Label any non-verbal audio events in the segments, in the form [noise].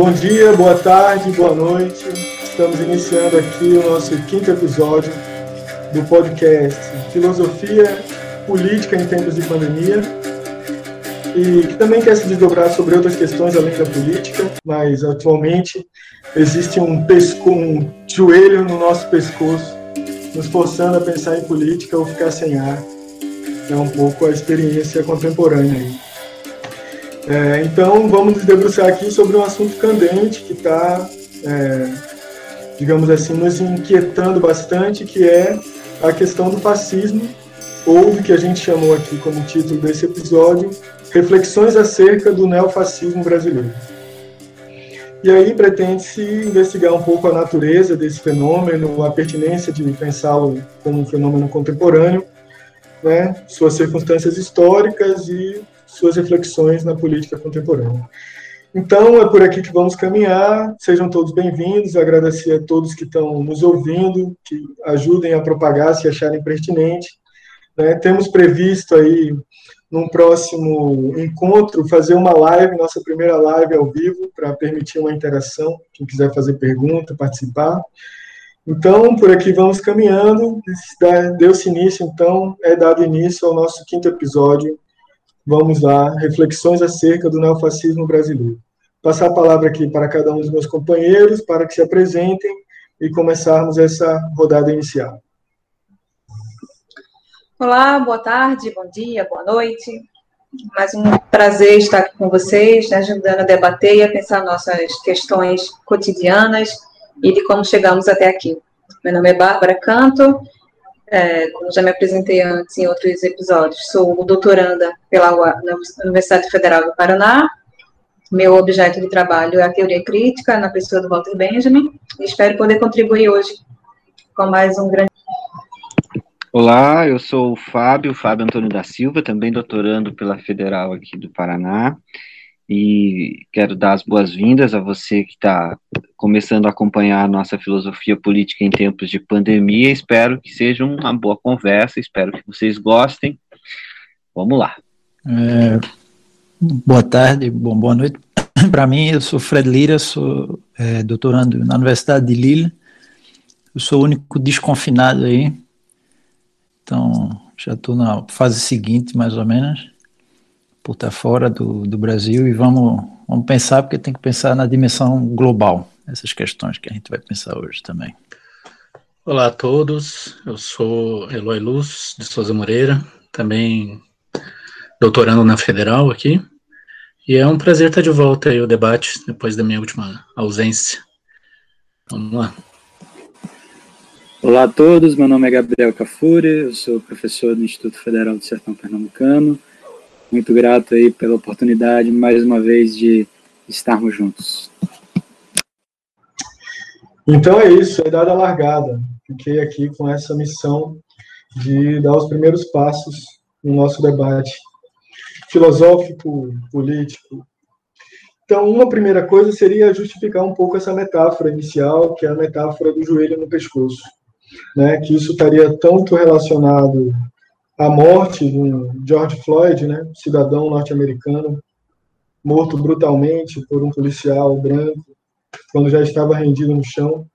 Bom dia, boa tarde, boa noite. Estamos iniciando aqui o nosso quinto episódio do podcast Filosofia Política em Tempos de Pandemia. E que também quer se desdobrar sobre outras questões além da política, mas atualmente existe um, pesco, um joelho no nosso pescoço, nos forçando a pensar em política ou ficar sem ar. É um pouco a experiência contemporânea aí. É, então, vamos nos debruçar aqui sobre um assunto candente que está, é, digamos assim, nos inquietando bastante, que é a questão do fascismo, ou do que a gente chamou aqui como título desse episódio, Reflexões acerca do neofascismo brasileiro. E aí pretende-se investigar um pouco a natureza desse fenômeno, a pertinência de pensá-lo como um fenômeno contemporâneo, né, suas circunstâncias históricas e suas reflexões na política contemporânea. Então, é por aqui que vamos caminhar. Sejam todos bem-vindos. Agradecer a todos que estão nos ouvindo, que ajudem a propagar se acharem pertinente. Né? Temos previsto aí, num próximo encontro, fazer uma live, nossa primeira live ao vivo, para permitir uma interação. Quem quiser fazer pergunta, participar. Então, por aqui vamos caminhando. Deu-se início, então, é dado início ao nosso quinto episódio Vamos lá, reflexões acerca do neofascismo brasileiro. Passar a palavra aqui para cada um dos meus companheiros, para que se apresentem e começarmos essa rodada inicial. Olá, boa tarde, bom dia, boa noite. Mais um prazer estar aqui com vocês, né, ajudando a debater e a pensar nossas questões cotidianas e de como chegamos até aqui. Meu nome é Bárbara Canto, é, como já me apresentei antes em outros episódios, sou doutoranda pela Universidade Federal do Paraná. Meu objeto de trabalho é a teoria crítica na pessoa do Walter Benjamin. Espero poder contribuir hoje com mais um grande. Olá, eu sou o Fábio, Fábio Antônio da Silva, também doutorando pela Federal aqui do Paraná e quero dar as boas-vindas a você que está começando a acompanhar a nossa filosofia política em tempos de pandemia. Espero que seja uma boa conversa, espero que vocês gostem. Vamos lá. É, boa tarde, bom, boa noite. [clears throat] Para mim, eu sou Fred Lira, sou é, doutorando na Universidade de Lille. Eu sou o único desconfinado aí. Então, já estou na fase seguinte, mais ou menos por estar fora do, do Brasil e vamos, vamos pensar, porque tem que pensar na dimensão global, essas questões que a gente vai pensar hoje também. Olá a todos, eu sou Eloy Luz de Souza Moreira, também doutorando na Federal aqui, e é um prazer estar de volta aí ao debate depois da minha última ausência. Vamos lá. Olá a todos, meu nome é Gabriel Cafuri, eu sou professor do Instituto Federal do Sertão Pernambucano, muito grato aí pela oportunidade, mais uma vez, de estarmos juntos. Então é isso, é dada a largada. Fiquei aqui com essa missão de dar os primeiros passos no nosso debate filosófico, político. Então, uma primeira coisa seria justificar um pouco essa metáfora inicial, que é a metáfora do joelho no pescoço. Né, que isso estaria tanto relacionado a morte de George Floyd, né, cidadão norte-americano, morto brutalmente por um policial branco, quando já estava rendido no chão,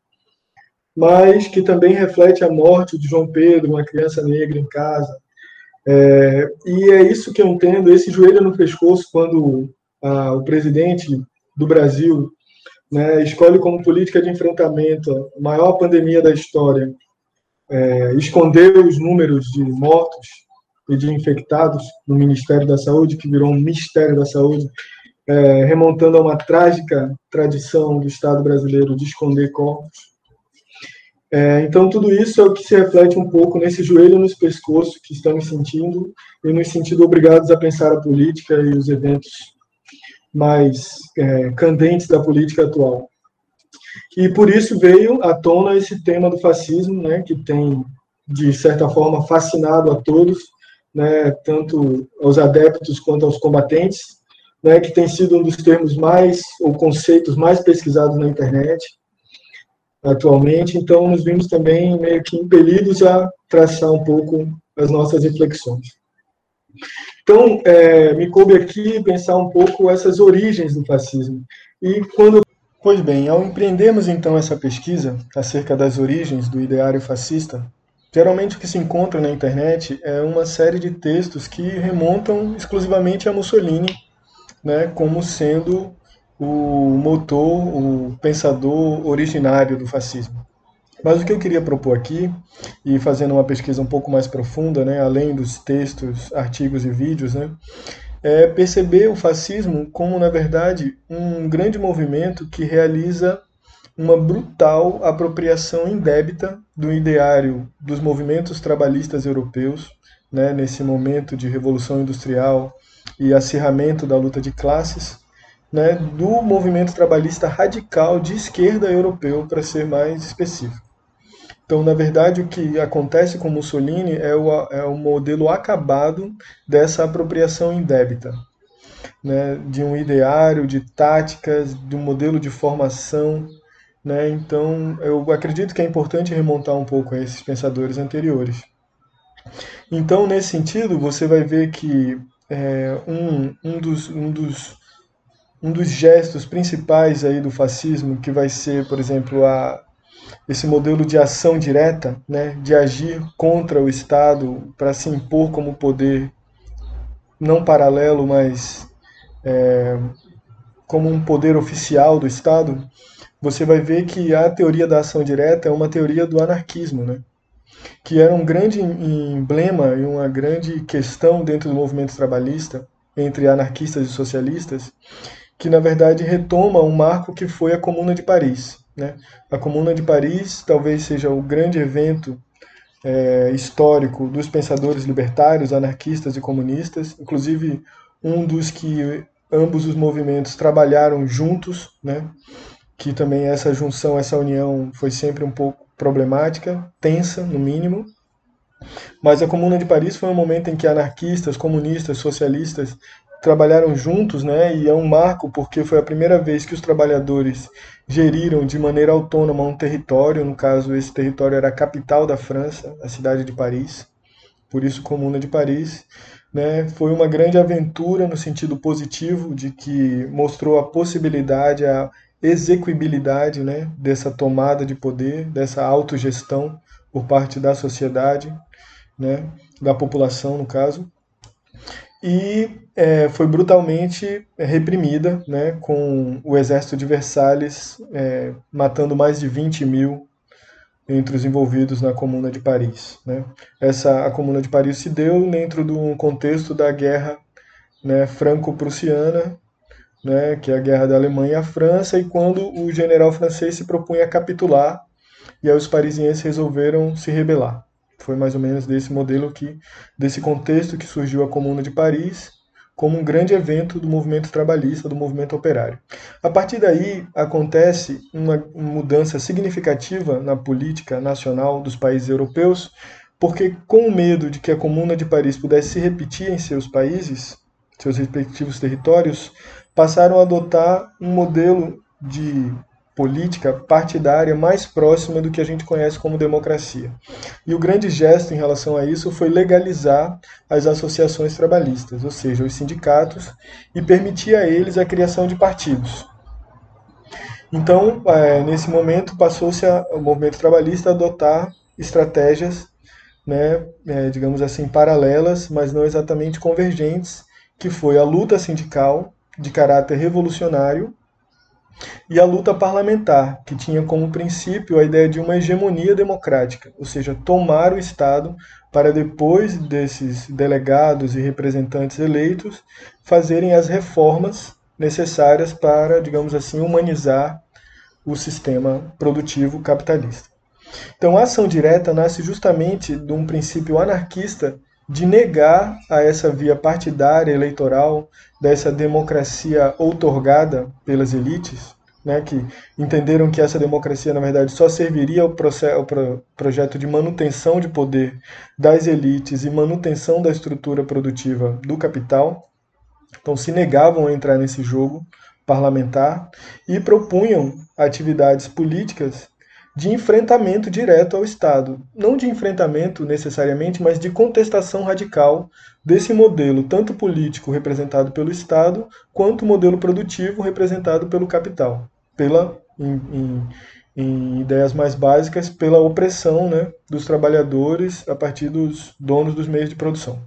mas que também reflete a morte de João Pedro, uma criança negra em casa. É, e é isso que eu entendo, esse joelho no pescoço, quando a, o presidente do Brasil né, escolhe como política de enfrentamento a maior pandemia da história, é, escondeu os números de mortos e de infectados no Ministério da Saúde, que virou um Mistério da Saúde, é, remontando a uma trágica tradição do Estado brasileiro de esconder corpos. É, então, tudo isso é o que se reflete um pouco nesse joelho nos pescoços que estamos sentindo e nos sentindo obrigados a pensar a política e os eventos mais é, candentes da política atual. E por isso veio à tona esse tema do fascismo, né, que tem, de certa forma, fascinado a todos, né, tanto aos adeptos quanto aos combatentes, né, que tem sido um dos termos mais, ou conceitos mais pesquisados na internet atualmente. Então, nos vimos também meio que impelidos a traçar um pouco as nossas reflexões. Então, é, me coube aqui pensar um pouco essas origens do fascismo. E quando Pois bem, ao empreendermos então essa pesquisa acerca das origens do ideário fascista, geralmente o que se encontra na internet é uma série de textos que remontam exclusivamente a Mussolini, né, como sendo o motor, o pensador originário do fascismo. Mas o que eu queria propor aqui, e fazendo uma pesquisa um pouco mais profunda, né, além dos textos, artigos e vídeos, né, é perceber o fascismo como, na verdade, um grande movimento que realiza uma brutal apropriação indébita do ideário dos movimentos trabalhistas europeus, né, nesse momento de revolução industrial e acirramento da luta de classes, né, do movimento trabalhista radical de esquerda europeu, para ser mais específico. Então, na verdade, o que acontece com Mussolini é o, é o modelo acabado dessa apropriação indébita, né, de um ideário, de táticas, de um modelo de formação. Né, então, eu acredito que é importante remontar um pouco a esses pensadores anteriores. Então, nesse sentido, você vai ver que é, um, um, dos, um, dos, um dos gestos principais aí do fascismo, que vai ser, por exemplo, a, esse modelo de ação direta, né, de agir contra o Estado para se impor como poder não paralelo, mas é, como um poder oficial do Estado, você vai ver que a teoria da ação direta é uma teoria do anarquismo, né? que era um grande emblema e uma grande questão dentro do movimento trabalhista entre anarquistas e socialistas, que na verdade retoma um marco que foi a Comuna de Paris. Né? A Comuna de Paris talvez seja o grande evento é, histórico dos pensadores libertários, anarquistas e comunistas, inclusive um dos que ambos os movimentos trabalharam juntos, né? que também essa junção, essa união foi sempre um pouco problemática, tensa no mínimo. Mas a Comuna de Paris foi um momento em que anarquistas, comunistas, socialistas trabalharam juntos, né? E é um marco porque foi a primeira vez que os trabalhadores geriram de maneira autônoma um território, no caso esse território era a capital da França, a cidade de Paris. Por isso Comuna de Paris, né? Foi uma grande aventura no sentido positivo de que mostrou a possibilidade, a execuibilidade, né, dessa tomada de poder, dessa autogestão por parte da sociedade, né, da população no caso e é, foi brutalmente reprimida, né, com o exército de Versalhes é, matando mais de 20 mil entre os envolvidos na Comuna de Paris. Né. Essa a Comuna de Paris se deu dentro do contexto da guerra né, franco-prussiana, né, que é a guerra da Alemanha à França, e quando o general francês se propunha a capitular, e aí os parisienses resolveram se rebelar. Foi mais ou menos desse modelo que, desse contexto que surgiu a Comuna de Paris, como um grande evento do movimento trabalhista, do movimento operário. A partir daí, acontece uma mudança significativa na política nacional dos países europeus, porque, com o medo de que a Comuna de Paris pudesse se repetir em seus países, seus respectivos territórios, passaram a adotar um modelo de política partidária mais próxima do que a gente conhece como democracia. E o grande gesto em relação a isso foi legalizar as associações trabalhistas, ou seja, os sindicatos, e permitir a eles a criação de partidos. Então, é, nesse momento, passou-se o movimento trabalhista a adotar estratégias, né, é, digamos assim, paralelas, mas não exatamente convergentes, que foi a luta sindical de caráter revolucionário e a luta parlamentar, que tinha como princípio a ideia de uma hegemonia democrática, ou seja, tomar o Estado para depois desses delegados e representantes eleitos fazerem as reformas necessárias para, digamos assim, humanizar o sistema produtivo capitalista. Então, a ação direta nasce justamente de um princípio anarquista de negar a essa via partidária eleitoral, dessa democracia outorgada pelas elites, né, que entenderam que essa democracia, na verdade, só serviria ao, processo, ao pro, projeto de manutenção de poder das elites e manutenção da estrutura produtiva do capital. Então, se negavam a entrar nesse jogo parlamentar e propunham atividades políticas de enfrentamento direto ao Estado. Não de enfrentamento necessariamente, mas de contestação radical desse modelo, tanto político representado pelo Estado, quanto modelo produtivo representado pelo capital. pela, em, em, em ideias mais básicas, pela opressão né, dos trabalhadores a partir dos donos dos meios de produção.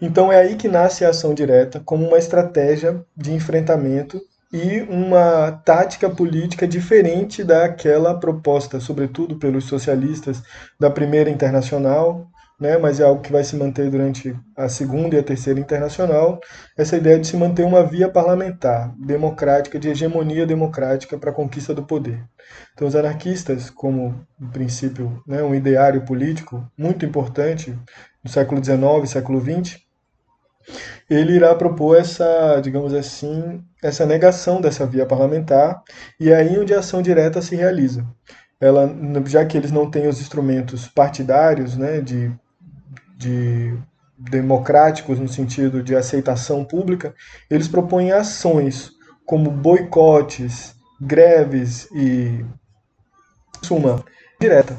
Então é aí que nasce a ação direta como uma estratégia de enfrentamento e uma tática política diferente daquela proposta, sobretudo pelos socialistas da Primeira Internacional, né, mas é algo que vai se manter durante a Segunda e a Terceira Internacional, essa ideia de se manter uma via parlamentar, democrática, de hegemonia democrática para a conquista do poder. Então, os anarquistas, como, em princípio, né, um ideário político muito importante no século XIX século XX, ele irá propor essa, digamos assim, essa negação dessa via parlamentar, e é aí onde a ação direta se realiza. Ela, já que eles não têm os instrumentos partidários, né, de, de democráticos no sentido de aceitação pública, eles propõem ações como boicotes, greves e suma direta,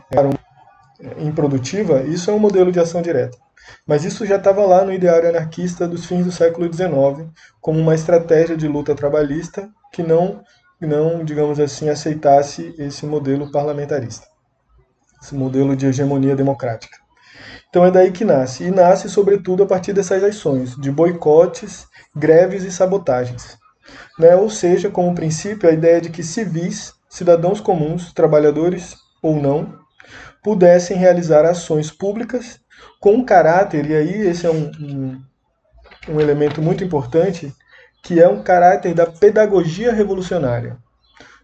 improdutiva, isso é um modelo de ação direta. Mas isso já estava lá no ideário anarquista dos fins do século XIX, como uma estratégia de luta trabalhista que não, não digamos assim, aceitasse esse modelo parlamentarista, esse modelo de hegemonia democrática. Então é daí que nasce, e nasce sobretudo a partir dessas ações de boicotes, greves e sabotagens. Né? Ou seja, como princípio, a ideia de que civis, cidadãos comuns, trabalhadores ou não, pudessem realizar ações públicas com caráter, e aí esse é um, um, um elemento muito importante, que é um caráter da pedagogia revolucionária.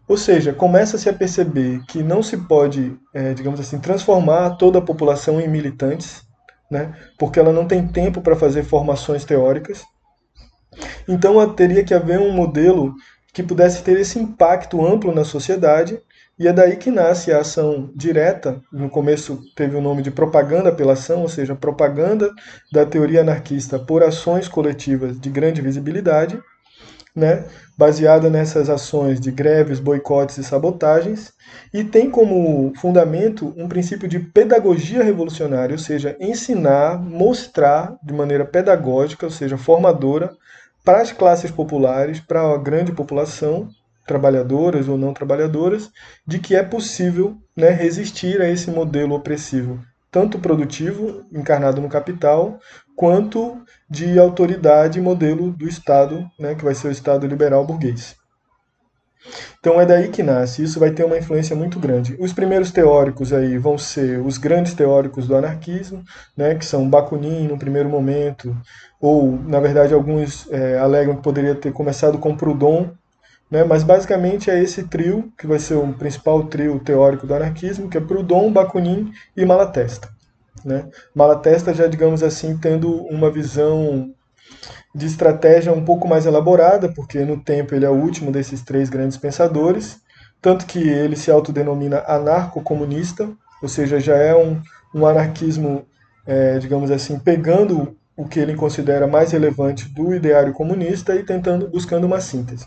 Ou seja, começa-se a perceber que não se pode, é, digamos assim, transformar toda a população em militantes, né, porque ela não tem tempo para fazer formações teóricas. Então teria que haver um modelo que pudesse ter esse impacto amplo na sociedade e é daí que nasce a ação direta. No começo teve o nome de propaganda pela ação, ou seja, propaganda da teoria anarquista por ações coletivas de grande visibilidade, né, baseada nessas ações de greves, boicotes e sabotagens, e tem como fundamento um princípio de pedagogia revolucionária, ou seja, ensinar, mostrar de maneira pedagógica, ou seja, formadora, para as classes populares, para a grande população, trabalhadoras ou não trabalhadoras, de que é possível né, resistir a esse modelo opressivo, tanto produtivo, encarnado no capital, quanto de autoridade modelo do Estado, né, que vai ser o Estado liberal burguês. Então é daí que nasce, isso vai ter uma influência muito grande. Os primeiros teóricos aí vão ser os grandes teóricos do anarquismo, né, que são Bakunin no primeiro momento, ou na verdade alguns é, alegam que poderia ter começado com Proudhon, né? Mas basicamente é esse trio que vai ser o principal trio teórico do anarquismo, que é Proudhon, Bakunin e Malatesta. Né? Malatesta já, digamos assim, tendo uma visão de estratégia um pouco mais elaborada, porque no tempo ele é o último desses três grandes pensadores, tanto que ele se autodenomina anarco-comunista, ou seja, já é um, um anarquismo, é, digamos assim, pegando o que ele considera mais relevante do ideário comunista e tentando buscando uma síntese.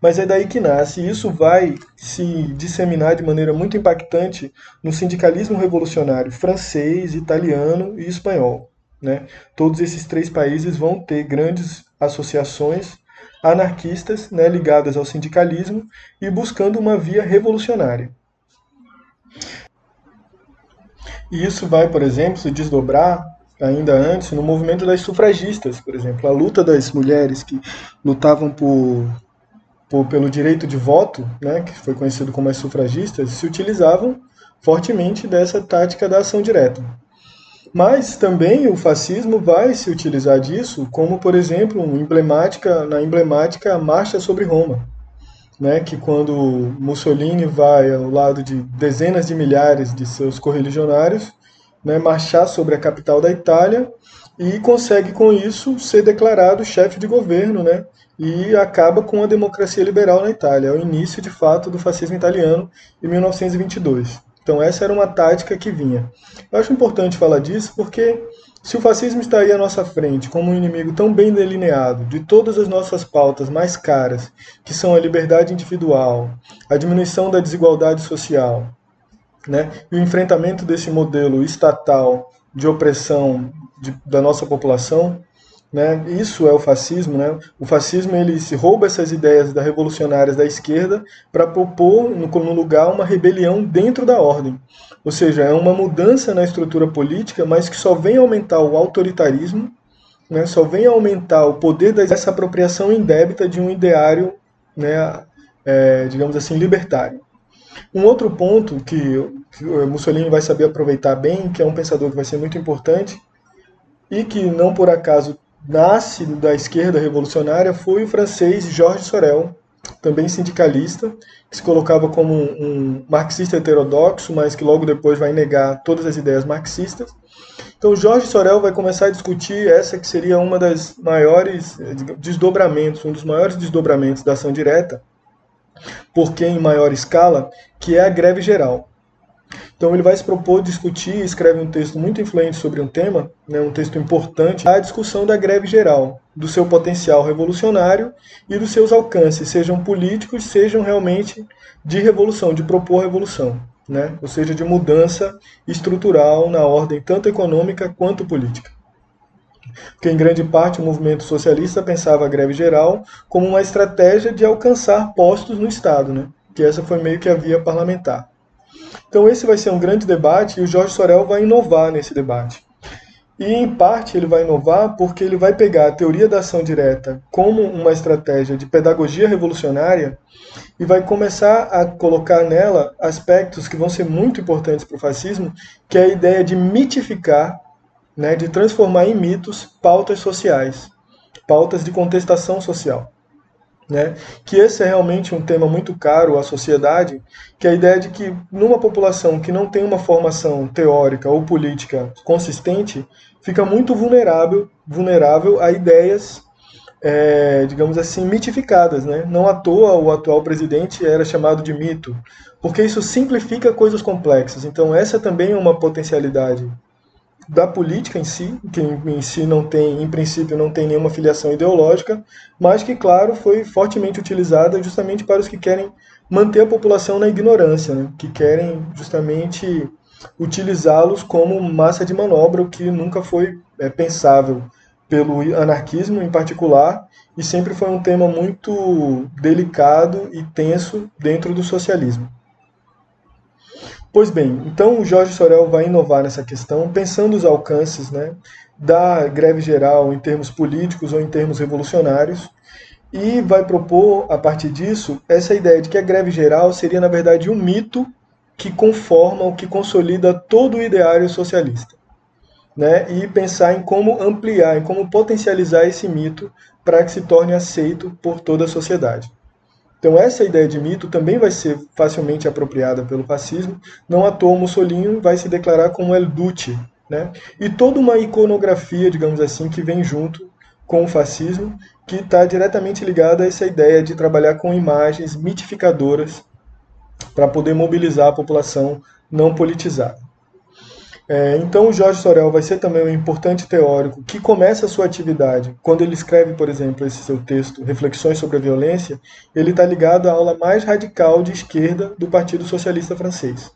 Mas é daí que nasce, e isso vai se disseminar de maneira muito impactante no sindicalismo revolucionário francês, italiano e espanhol. Né? Todos esses três países vão ter grandes associações anarquistas né, ligadas ao sindicalismo e buscando uma via revolucionária. E isso vai, por exemplo, se desdobrar ainda antes no movimento das sufragistas, por exemplo, a luta das mulheres que lutavam por por, pelo direito de voto, né, que foi conhecido como as sufragistas, se utilizavam fortemente dessa tática da ação direta. Mas também o fascismo vai se utilizar disso, como por exemplo, emblemática, na emblemática Marcha sobre Roma, né, que quando Mussolini vai ao lado de dezenas de milhares de seus correligionários, né, marchar sobre a capital da Itália e consegue com isso ser declarado chefe de governo, né, e acaba com a democracia liberal na Itália. É o início, de fato, do fascismo italiano em 1922. Então, essa era uma tática que vinha. Eu acho importante falar disso porque, se o fascismo está aí à nossa frente como um inimigo tão bem delineado de todas as nossas pautas mais caras, que são a liberdade individual, a diminuição da desigualdade social, né, e o enfrentamento desse modelo estatal de opressão de, da nossa população, né? Isso é o fascismo, né? O fascismo ele se rouba essas ideias da revolucionárias da esquerda para propor no, no lugar uma rebelião dentro da ordem. Ou seja, é uma mudança na estrutura política, mas que só vem aumentar o autoritarismo, né? Só vem aumentar o poder dessa apropriação indébita de um ideário, né? É, digamos assim, libertário. Um outro ponto que, que Mussolini vai saber aproveitar bem, que é um pensador que vai ser muito importante e que não por acaso nasce da esquerda revolucionária foi o francês Georges Sorel, também sindicalista, que se colocava como um marxista heterodoxo, mas que logo depois vai negar todas as ideias marxistas. Então, Jorge Sorel vai começar a discutir essa que seria uma das maiores eh, desdobramentos, um dos maiores desdobramentos da ação direta, porque em maior escala, que é a greve geral. Então ele vai se propor discutir, escreve um texto muito influente sobre um tema, né, um texto importante, a discussão da greve geral, do seu potencial revolucionário e dos seus alcances, sejam políticos, sejam realmente de revolução, de propor revolução, né, ou seja, de mudança estrutural na ordem tanto econômica quanto política. Porque, em grande parte, o movimento socialista pensava a greve geral como uma estratégia de alcançar postos no Estado, né? Que essa foi meio que a via parlamentar. Então esse vai ser um grande debate e o Jorge Sorel vai inovar nesse debate. E em parte ele vai inovar porque ele vai pegar a teoria da ação direta como uma estratégia de pedagogia revolucionária e vai começar a colocar nela aspectos que vão ser muito importantes para o fascismo, que é a ideia de mitificar, né, de transformar em mitos pautas sociais, pautas de contestação social né? Que esse é realmente um tema muito caro à sociedade, que é a ideia de que numa população que não tem uma formação teórica ou política consistente, fica muito vulnerável, vulnerável a ideias, é, digamos assim, mitificadas, né? Não à toa o atual presidente era chamado de mito, porque isso simplifica coisas complexas. Então essa também é uma potencialidade da política em si, que em si não tem, em princípio, não tem nenhuma filiação ideológica, mas que, claro, foi fortemente utilizada justamente para os que querem manter a população na ignorância, né? que querem justamente utilizá-los como massa de manobra, o que nunca foi é, pensável pelo anarquismo em particular, e sempre foi um tema muito delicado e tenso dentro do socialismo. Pois bem, então o Jorge Sorel vai inovar nessa questão, pensando os alcances né, da greve geral em termos políticos ou em termos revolucionários, e vai propor, a partir disso, essa ideia de que a greve geral seria, na verdade, um mito que conforma ou que consolida todo o ideário socialista. Né, e pensar em como ampliar, em como potencializar esse mito para que se torne aceito por toda a sociedade. Então essa ideia de mito também vai ser facilmente apropriada pelo fascismo. Não à toa Mussolini vai se declarar como El Duce, né? E toda uma iconografia, digamos assim, que vem junto com o fascismo, que está diretamente ligada a essa ideia de trabalhar com imagens mitificadoras para poder mobilizar a população não politizada. É, então, o Jorge Sorel vai ser também um importante teórico que começa a sua atividade. Quando ele escreve, por exemplo, esse seu texto, Reflexões sobre a Violência, ele está ligado à aula mais radical de esquerda do Partido Socialista Francês.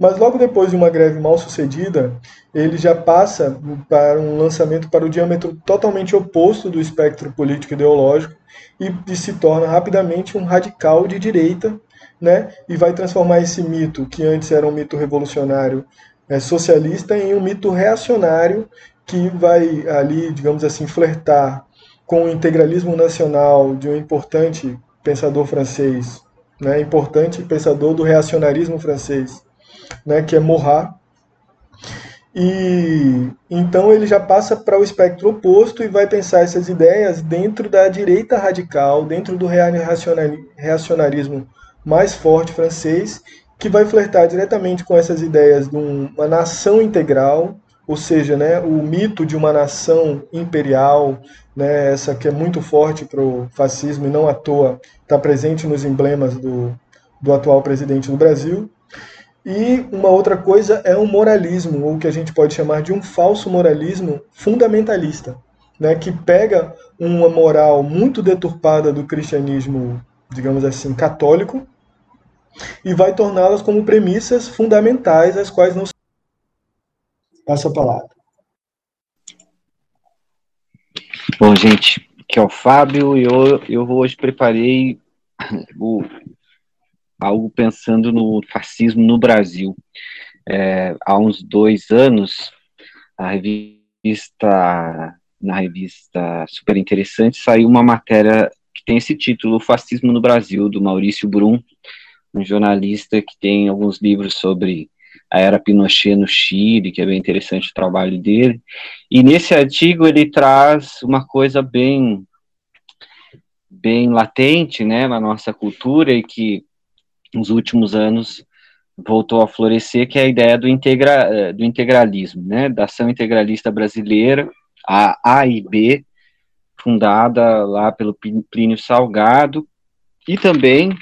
Mas logo depois de uma greve mal sucedida, ele já passa para um lançamento para o diâmetro totalmente oposto do espectro político ideológico e, e se torna rapidamente um radical de direita, né? E vai transformar esse mito, que antes era um mito revolucionário, é, socialista em um mito reacionário que vai ali, digamos assim, flertar com o integralismo nacional de um importante pensador francês, né, importante pensador do reacionarismo francês, né, que é Marat. E então ele já passa para o espectro oposto e vai pensar essas ideias dentro da direita radical, dentro do reacionarismo mais forte francês que vai flertar diretamente com essas ideias de uma nação integral, ou seja, né, o mito de uma nação imperial, né, essa que é muito forte para o fascismo e não à toa está presente nos emblemas do, do atual presidente do Brasil. E uma outra coisa é um moralismo, ou que a gente pode chamar de um falso moralismo fundamentalista, né, que pega uma moral muito deturpada do cristianismo, digamos assim, católico, e vai torná-las como premissas fundamentais as quais não Passa a palavra. Bom, gente, aqui é o Fábio e eu, eu hoje preparei o, algo pensando no fascismo no Brasil. É, há uns dois anos, a revista, na revista Super Interessante, saiu uma matéria que tem esse título, O Fascismo no Brasil, do Maurício Brum, um jornalista que tem alguns livros sobre a era Pinochet no Chile, que é bem interessante o trabalho dele. E nesse artigo ele traz uma coisa bem bem latente, né, na nossa cultura e que nos últimos anos voltou a florescer, que é a ideia do, integra, do integralismo, né, da ação integralista brasileira, a AIB, fundada lá pelo Plínio Salgado, e também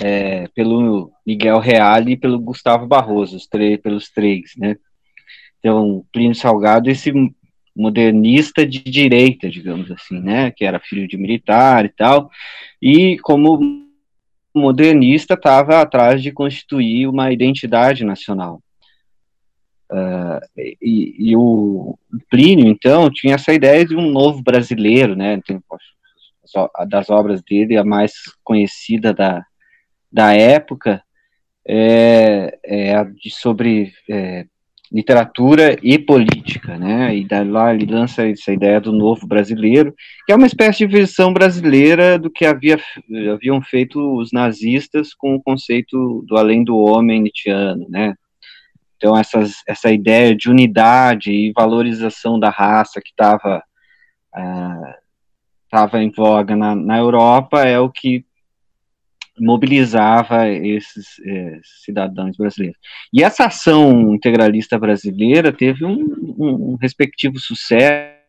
é, pelo Miguel Reale e pelo Gustavo Barroso, os três, pelos três, né, então, Plínio Salgado, esse modernista de direita, digamos assim, né, que era filho de militar e tal, e como modernista estava atrás de constituir uma identidade nacional. Uh, e, e, o Plínio, então, tinha essa ideia de um novo brasileiro, né, tem, das obras dele, a mais conhecida da, da época, é, é de, sobre é, literatura e política, né? E lá ele lança essa ideia do novo brasileiro, que é uma espécie de versão brasileira do que havia, haviam feito os nazistas com o conceito do além do homem nietzscheano, né? Então essas, essa ideia de unidade e valorização da raça que estava estava uh, em voga na, na Europa é o que mobilizava esses é, cidadãos brasileiros. E essa ação integralista brasileira teve um, um, um respectivo sucesso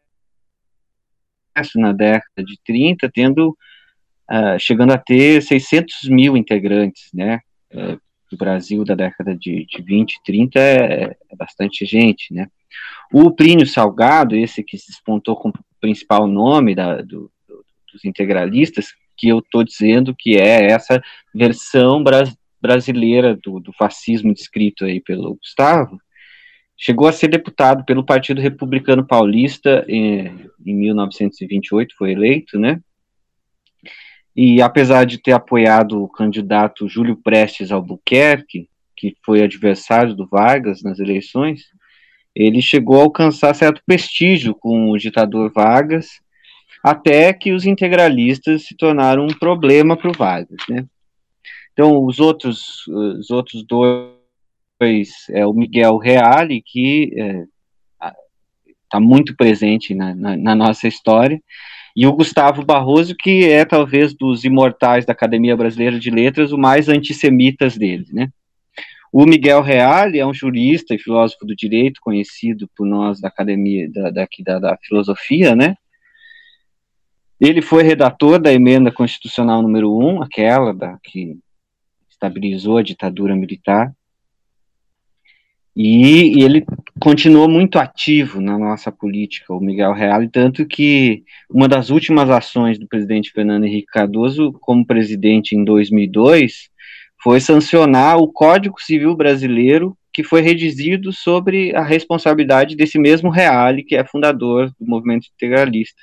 na década de 30, tendo, uh, chegando a ter 600 mil integrantes, né, uh, o Brasil da década de, de 20, 30 é, é, bastante gente, né. O Plínio Salgado, esse que se despontou como principal nome da, do, do, dos integralistas, que eu estou dizendo que é essa versão bras brasileira do, do fascismo descrito aí pelo Gustavo, chegou a ser deputado pelo Partido Republicano Paulista em, em 1928, foi eleito, né? E apesar de ter apoiado o candidato Júlio Prestes Albuquerque, que foi adversário do Vargas nas eleições, ele chegou a alcançar certo prestígio com o ditador Vargas até que os integralistas se tornaram um problema para o Vargas, né? Então, os outros, os outros dois, é o Miguel Reale, que está é, muito presente na, na, na, nossa história, e o Gustavo Barroso, que é talvez dos imortais da Academia Brasileira de Letras, o mais antissemitas deles, né? O Miguel Reale é um jurista e filósofo do direito, conhecido por nós da Academia da, daqui da, da Filosofia, né? Ele foi redator da emenda constitucional número 1, aquela da, que estabilizou a ditadura militar, e, e, ele continuou muito ativo na nossa política, o Miguel Reale, tanto que uma das últimas ações do presidente Fernando Henrique Cardoso como presidente em 2002 foi sancionar o Código Civil Brasileiro, que foi redigido sobre a responsabilidade desse mesmo Reale, que é fundador do movimento integralista.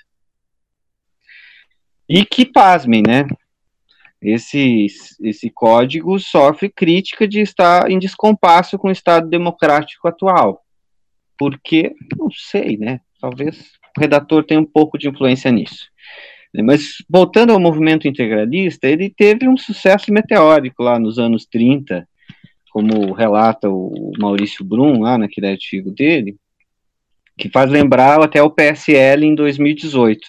E que, pasmem, né? Esse, esse código sofre crítica de estar em descompasso com o Estado democrático atual. Porque, não sei, né? Talvez o redator tenha um pouco de influência nisso. Mas, voltando ao movimento integralista, ele teve um sucesso meteórico lá nos anos 30, como relata o Maurício Brum, lá naquele artigo dele, que faz lembrar até o PSL em 2018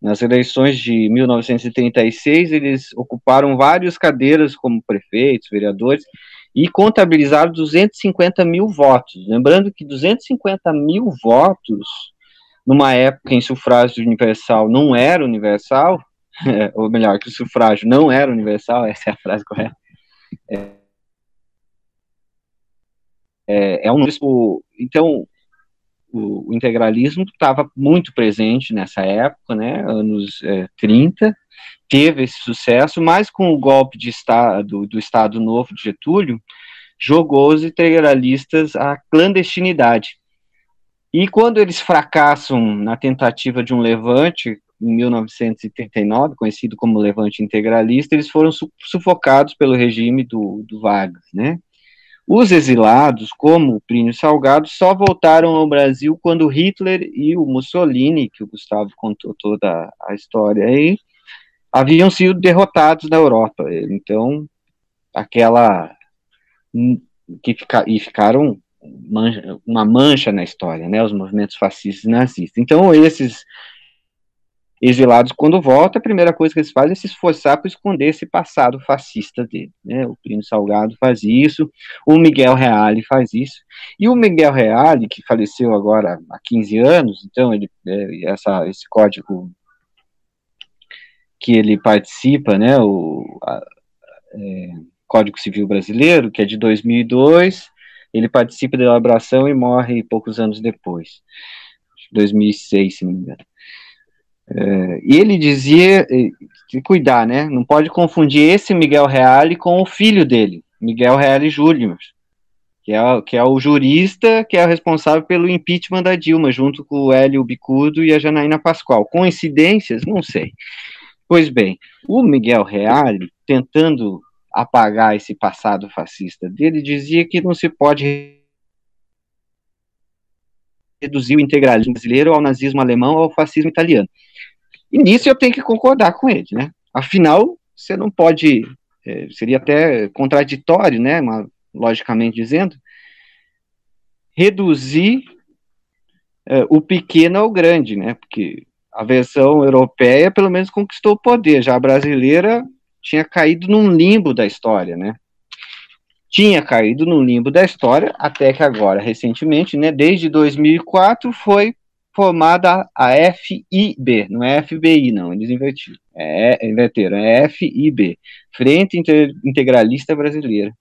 nas eleições de 1936, eles ocuparam várias cadeiras como prefeitos, vereadores, e contabilizaram 250 mil votos. Lembrando que 250 mil votos, numa época em sufrágio universal não era universal, [laughs] ou melhor, que o sufrágio não era universal, [laughs] essa é a frase correta. É, é, é um então o, integralismo estava muito presente nessa época, né, anos é, 30, teve esse sucesso, mas com o golpe de estado, do Estado Novo de Getúlio, jogou os integralistas à clandestinidade. E quando eles fracassam na tentativa de um levante, em 1939, conhecido como levante integralista, eles foram sufocados pelo regime do, do Vargas, né? Os exilados, como Plínio Salgado, só voltaram ao Brasil quando Hitler e o Mussolini, que o Gustavo contou toda a história aí, haviam sido derrotados na Europa. Então, aquela que fica, e ficaram mancha, uma mancha na história, né, os movimentos fascistas e nazistas. Então, esses exilados, quando voltam, a primeira coisa que eles fazem é se esforçar para esconder esse passado fascista dele. Né? O Plínio Salgado faz isso, o Miguel Reale faz isso, e o Miguel Reale, que faleceu agora há 15 anos, então ele, é, essa, esse código que ele participa, né, o a, é, Código Civil Brasileiro, que é de 2002, ele participa da elaboração e morre poucos anos depois, 2006, se não me engano. E ele dizia que cuidar, né? Não pode confundir esse Miguel Reale com o filho dele, Miguel Reale Júnior, que é, que é o jurista que é o responsável pelo impeachment da Dilma, junto com o Hélio Bicudo e a Janaína Pascoal. Coincidências? Não sei. Pois bem, o Miguel Reale, tentando apagar esse passado fascista dele, dizia que não se pode reduzir o integralismo brasileiro ao nazismo alemão ou ao fascismo italiano. E nisso eu tenho que concordar com ele, né? Afinal, você não pode, é, seria até contraditório, né, mas, logicamente dizendo, reduzir é, o pequeno ao grande, né? Porque a versão europeia pelo menos conquistou o poder, já a brasileira tinha caído num limbo da história, né? Tinha caído num limbo da história até que agora, recentemente, né, desde 2004, foi formada a FIB, não é FBI, não, eles invertiram, é, inverteram, é FIB, Frente Integralista Brasileira,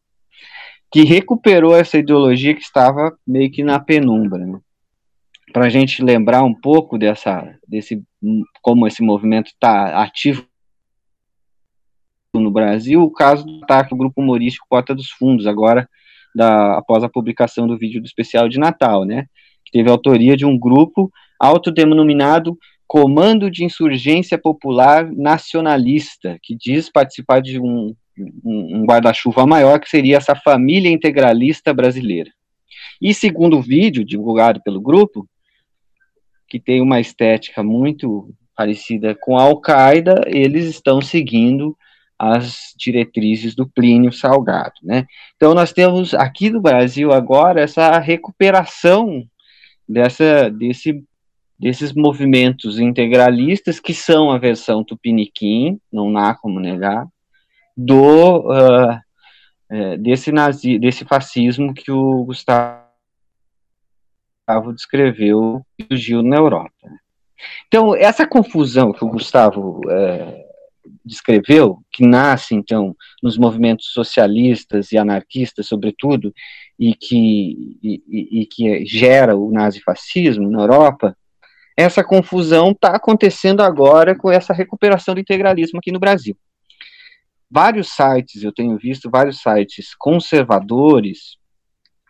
que recuperou essa ideologia que estava meio que na penumbra, né? Para a gente lembrar um pouco dessa, desse, como esse movimento está ativo no Brasil, o caso do ataque ao grupo humorístico Porta dos Fundos, agora, da, após a publicação do vídeo do especial de Natal, né? Que teve autoria de um grupo autodenominado Comando de Insurgência Popular Nacionalista, que diz participar de um, um, um guarda-chuva maior, que seria essa família integralista brasileira. E segundo o vídeo divulgado pelo grupo, que tem uma estética muito parecida com a Al-Qaeda, eles estão seguindo as diretrizes do Plínio Salgado, né? Então nós temos aqui no Brasil agora essa recuperação dessa desse desses movimentos integralistas que são a versão tupiniquim, não há como negar, do uh, desse nazi, desse fascismo que o Gustavo descreveu e surgiu na Europa. Então essa confusão que o Gustavo é, descreveu, que nasce então nos movimentos socialistas e anarquistas, sobretudo, e que, e, e que gera o nazifascismo na Europa, essa confusão está acontecendo agora com essa recuperação do integralismo aqui no Brasil. Vários sites, eu tenho visto vários sites conservadores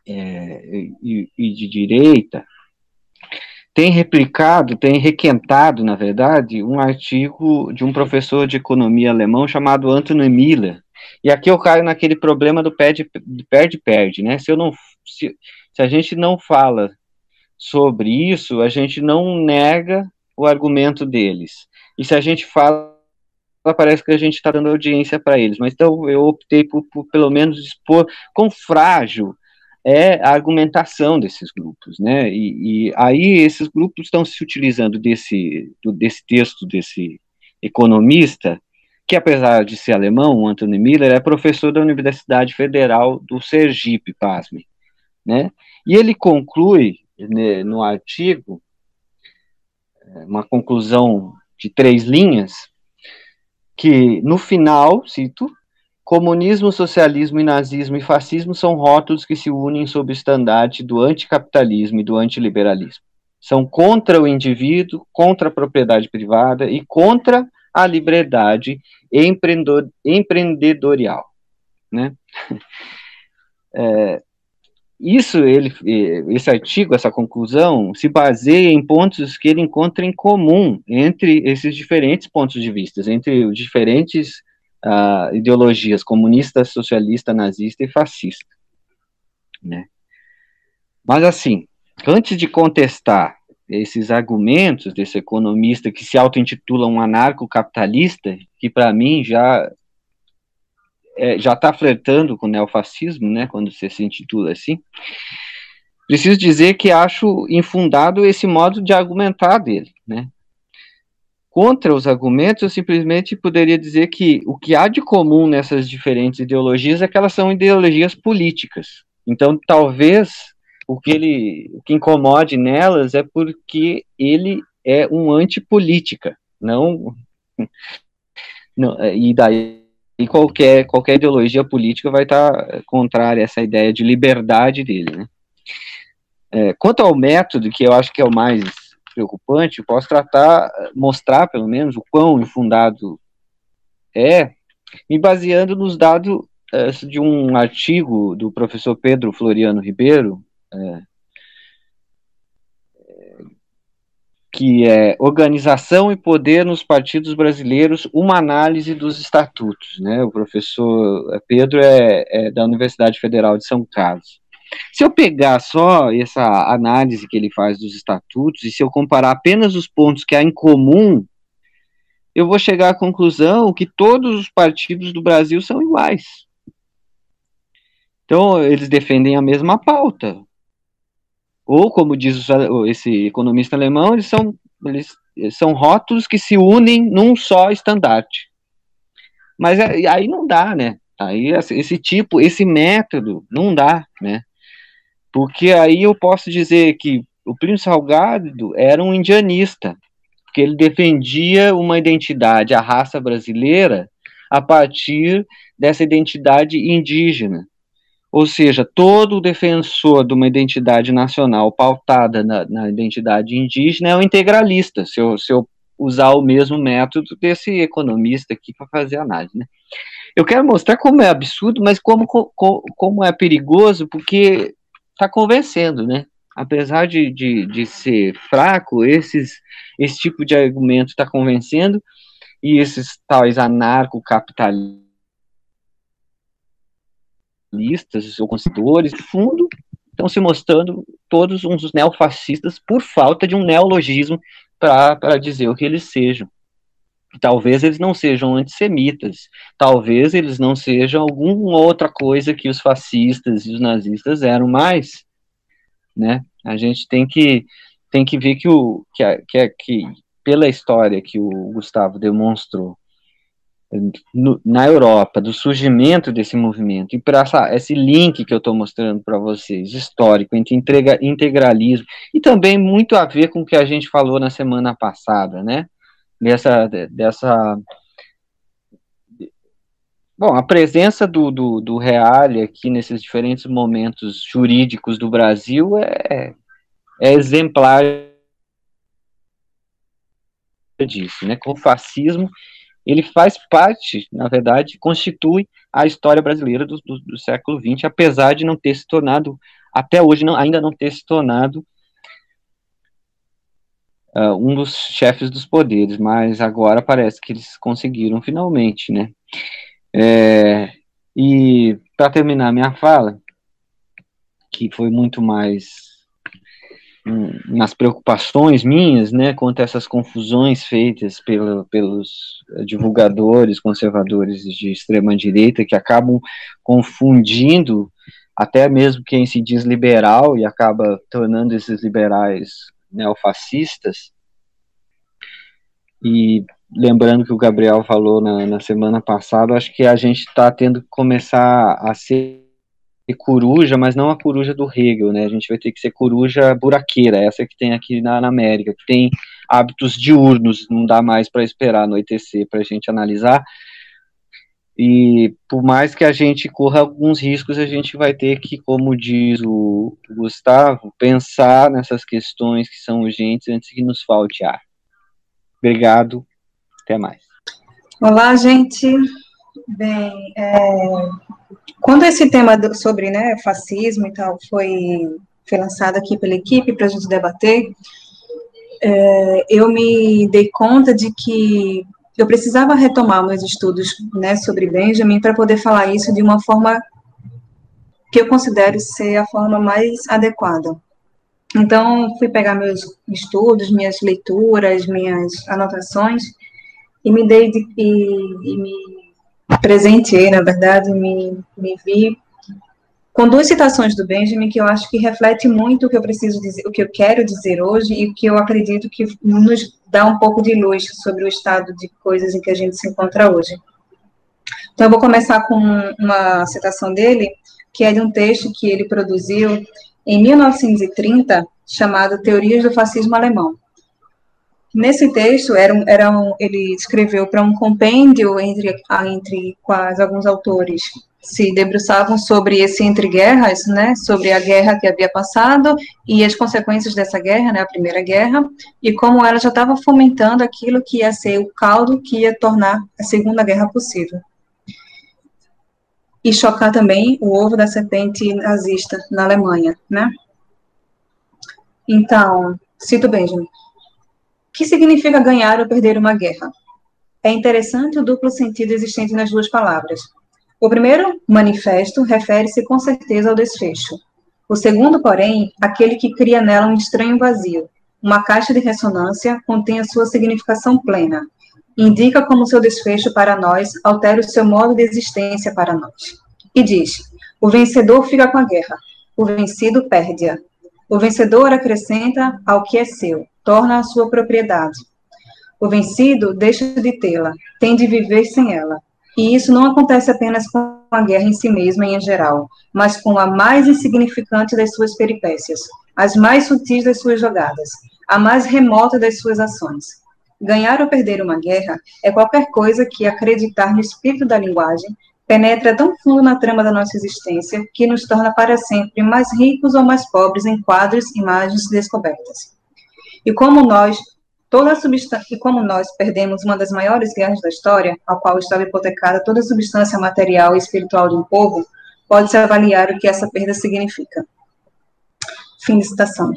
é, e, e de direita, tem replicado, tem requentado, na verdade, um artigo de um professor de economia alemão chamado Anthony Miller. E aqui eu caio naquele problema do perde-perde, né? Se eu não, se, se a gente não fala sobre isso, a gente não nega o argumento deles. E se a gente fala, parece que a gente está dando audiência para eles. Mas então eu optei por, por, pelo menos expor quão frágil é a argumentação desses grupos, né? E, e aí esses grupos estão se utilizando desse, do, desse texto desse economista, que apesar de ser alemão, o Anthony Miller, é professor da Universidade Federal do Sergipe, pasme, né? E ele conclui no artigo, é, uma conclusão de três linhas, que no final, cito, comunismo, socialismo e nazismo e fascismo são rótulos que se unem sob o estandarte do anticapitalismo e do antiliberalismo. São contra o indivíduo, contra a propriedade privada e contra a liberdade empreendedorial. Né? [laughs] É, isso, ele, esse artigo, essa conclusão, se baseia em pontos que ele encontra em comum entre esses diferentes pontos de vista, entre os diferentes uh, ideologias comunista, socialista, nazista e fascista. Né? Mas, assim, antes de contestar esses argumentos desse economista que se auto-intitula um anarcocapitalista, que para mim já é, já está flertando com o neofascismo, né, quando você se intitula assim, preciso dizer que acho infundado esse modo de argumentar dele, né. Contra os argumentos, eu simplesmente poderia dizer que o que há de comum nessas diferentes ideologias é que elas são ideologias políticas. Então, talvez o que ele, o que incomode nelas é porque ele é um antipolítica, não, não e daí e qualquer, qualquer ideologia política vai estar contrária a essa ideia de liberdade dele, né? É, quanto ao método, que eu acho que é o mais preocupante, posso tratar, mostrar pelo menos o quão infundado é, me baseando nos dados é, de um artigo do professor Pedro Floriano Ribeiro, é, que é Organização e Poder nos Partidos Brasileiros, uma análise dos estatutos, né? O professor Pedro é, é, da Universidade Federal de São Carlos. Se eu pegar só essa análise que ele faz dos estatutos e se eu comparar apenas os pontos que há em comum, eu vou chegar à conclusão que todos os partidos do Brasil são iguais. Então, eles defendem a mesma pauta, ou, como diz esse economista alemão, eles são, eles, são rótulos que se unem num só estandarte. Mas é, aí não dá, né? Aí esse tipo, esse método, não dá, né? Porque aí eu posso dizer que o Plínio Salgado era um indianista, porque ele defendia uma identidade, a raça brasileira, a partir dessa identidade indígena. Ou seja, todo defensor de uma identidade nacional pautada na, na identidade indígena é um integralista, se eu, se eu usar o mesmo método desse economista aqui para fazer análise. Né? Eu quero mostrar como é absurdo, mas como, como, como é perigoso, porque está convencendo, né? Apesar de, de, de ser fraco, esses, esse tipo de argumento está convencendo, e esses tais anarcocapitalistas listas ou consultores, de fundo, estão se mostrando todos uns neofascistas por falta de um neologismo para dizer o que eles sejam. Talvez eles não sejam antissemitas, talvez eles não sejam alguma outra coisa que os fascistas e os nazistas eram mais, né? A gente tem que tem que ver que o que, que, que pela história que o Gustavo demonstrou no, na Europa, do surgimento desse movimento, e para esse link que eu estou mostrando para vocês, histórico, entre entrega, integralismo, e também muito a ver com o que a gente falou na semana passada, né? Dessa. dessa Bom, a presença do, do, do Reale aqui nesses diferentes momentos jurídicos do Brasil é, é exemplar disso, né? Com o fascismo ele faz parte, na verdade, constitui a história brasileira do, do, do século XX, apesar de não ter se tornado, até hoje, não, ainda não ter se tornado uh, um dos chefes dos poderes, mas agora parece que eles conseguiram finalmente, né? É, e para terminar minha fala, que foi muito mais nas preocupações minhas, né, quanto a essas confusões feitas pelo, pelos divulgadores conservadores de extrema direita que acabam confundindo até mesmo quem se diz liberal e acaba tornando esses liberais neofascistas. E lembrando que o Gabriel falou na, na semana passada, acho que a gente está tendo que começar a ser coruja, mas não a coruja do Hegel, né? A gente vai ter que ser coruja buraqueira, essa que tem aqui na, na América, que tem hábitos diurnos, não dá mais para esperar anoitecer para a gente analisar. E por mais que a gente corra alguns riscos, a gente vai ter que, como diz o Gustavo, pensar nessas questões que são urgentes antes que nos falte ar. Obrigado, até mais. Olá, gente. Bem, é, quando esse tema do, sobre né, fascismo e tal foi, foi lançado aqui pela equipe para a gente debater, é, eu me dei conta de que eu precisava retomar meus estudos né, sobre Benjamin para poder falar isso de uma forma que eu considero ser a forma mais adequada. Então, fui pegar meus estudos, minhas leituras, minhas anotações, e me dei de, e, e me presenteei, na verdade, me, me vi com duas citações do Benjamin que eu acho que reflete muito o que eu preciso dizer, o que eu quero dizer hoje e o que eu acredito que nos dá um pouco de luz sobre o estado de coisas em que a gente se encontra hoje. Então, eu vou começar com uma citação dele, que é de um texto que ele produziu em 1930, chamado Teorias do Fascismo Alemão. Nesse texto, era era um, ele escreveu para um compêndio entre, entre quase alguns autores se debruçavam sobre esse entre guerras, né, sobre a guerra que havia passado e as consequências dessa guerra, né, a primeira guerra, e como ela já estava fomentando aquilo que ia ser o caldo que ia tornar a segunda guerra possível. E chocar também o ovo da serpente nazista na Alemanha, né? Então, cito Benjamin. Que significa ganhar ou perder uma guerra? É interessante o duplo sentido existente nas duas palavras. O primeiro manifesto refere-se com certeza ao desfecho. O segundo, porém, aquele que cria nela um estranho vazio. Uma caixa de ressonância contém a sua significação plena. Indica como seu desfecho para nós altera o seu modo de existência para nós. E diz: o vencedor fica com a guerra, o vencido perde-a. O vencedor acrescenta ao que é seu, torna a sua propriedade. O vencido deixa de tê-la, tem de viver sem ela. E isso não acontece apenas com a guerra em si mesma e em geral, mas com a mais insignificante das suas peripécias, as mais sutis das suas jogadas, a mais remota das suas ações. Ganhar ou perder uma guerra é qualquer coisa que acreditar no espírito da linguagem penetra tão fundo na trama da nossa existência que nos torna para sempre mais ricos ou mais pobres em quadros, imagens descobertas. E como nós Toda substância, e como nós perdemos uma das maiores guerras da história, ao qual estava hipotecada toda a substância material e espiritual de um povo, pode-se avaliar o que essa perda significa. Fim de citação.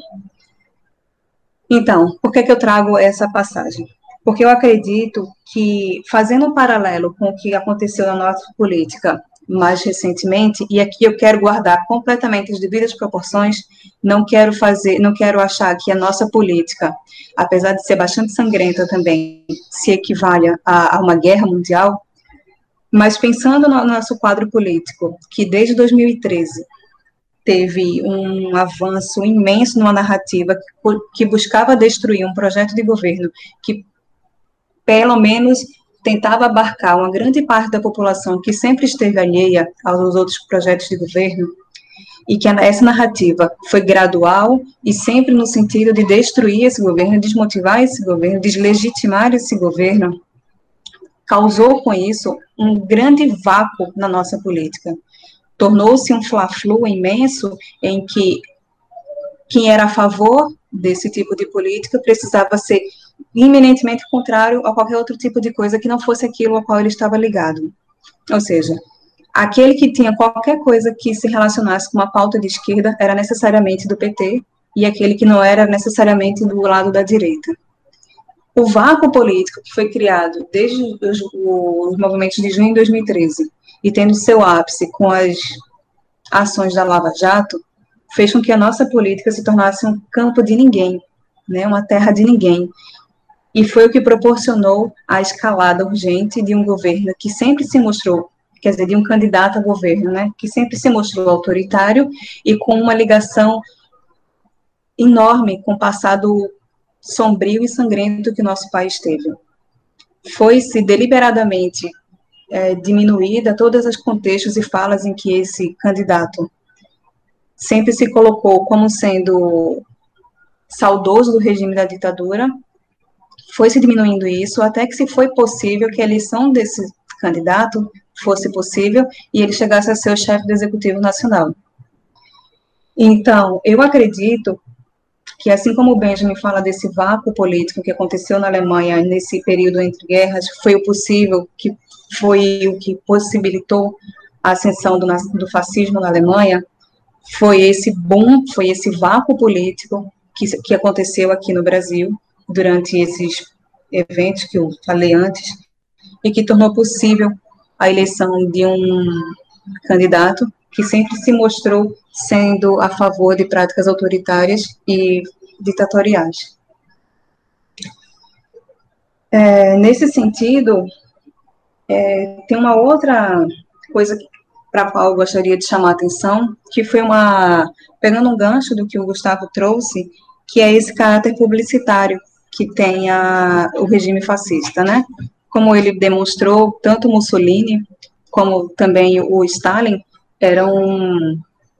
Então, por que, que eu trago essa passagem? Porque eu acredito que, fazendo um paralelo com o que aconteceu na nossa política mais recentemente, e aqui eu quero guardar completamente as devidas proporções, não quero fazer, não quero achar que a nossa política, apesar de ser bastante sangrenta também, se equivale a, a uma guerra mundial, mas pensando no nosso quadro político, que desde 2013 teve um avanço imenso numa narrativa que, que buscava destruir um projeto de governo que pelo menos tentava abarcar uma grande parte da população que sempre esteve alheia aos outros projetos de governo, e que essa narrativa foi gradual e sempre no sentido de destruir esse governo, desmotivar esse governo, deslegitimar esse governo, causou com isso um grande vácuo na nossa política. Tornou-se um fla-flu imenso em que quem era a favor desse tipo de política precisava ser iminentemente contrário a qualquer outro tipo de coisa que não fosse aquilo ao qual ele estava ligado. Ou seja, aquele que tinha qualquer coisa que se relacionasse com uma pauta de esquerda era necessariamente do PT e aquele que não era necessariamente do lado da direita. O vácuo político que foi criado desde os, os movimentos de junho de 2013 e tendo seu ápice com as ações da Lava Jato, fez com que a nossa política se tornasse um campo de ninguém, né, uma terra de ninguém, e foi o que proporcionou a escalada urgente de um governo que sempre se mostrou, quer dizer, de um candidato a governo, né, que sempre se mostrou autoritário e com uma ligação enorme com o passado sombrio e sangrento que o nosso país teve. Foi-se deliberadamente é, diminuída todos os contextos e falas em que esse candidato sempre se colocou como sendo saudoso do regime da ditadura foi se diminuindo isso até que se foi possível que a eleição desse candidato fosse possível e ele chegasse a ser o chefe do Executivo Nacional. Então, eu acredito que, assim como o Benjamin fala desse vácuo político que aconteceu na Alemanha nesse período entre guerras, foi o possível, que foi o que possibilitou a ascensão do, do fascismo na Alemanha foi esse boom, foi esse vácuo político que, que aconteceu aqui no Brasil durante esses eventos que eu falei antes e que tornou possível a eleição de um candidato que sempre se mostrou sendo a favor de práticas autoritárias e ditatoriais. É, nesse sentido, é, tem uma outra coisa para a qual eu gostaria de chamar a atenção, que foi uma, pegando um gancho do que o Gustavo trouxe, que é esse caráter publicitário que tem a, o regime fascista, né? Como ele demonstrou, tanto Mussolini como também o Stalin eram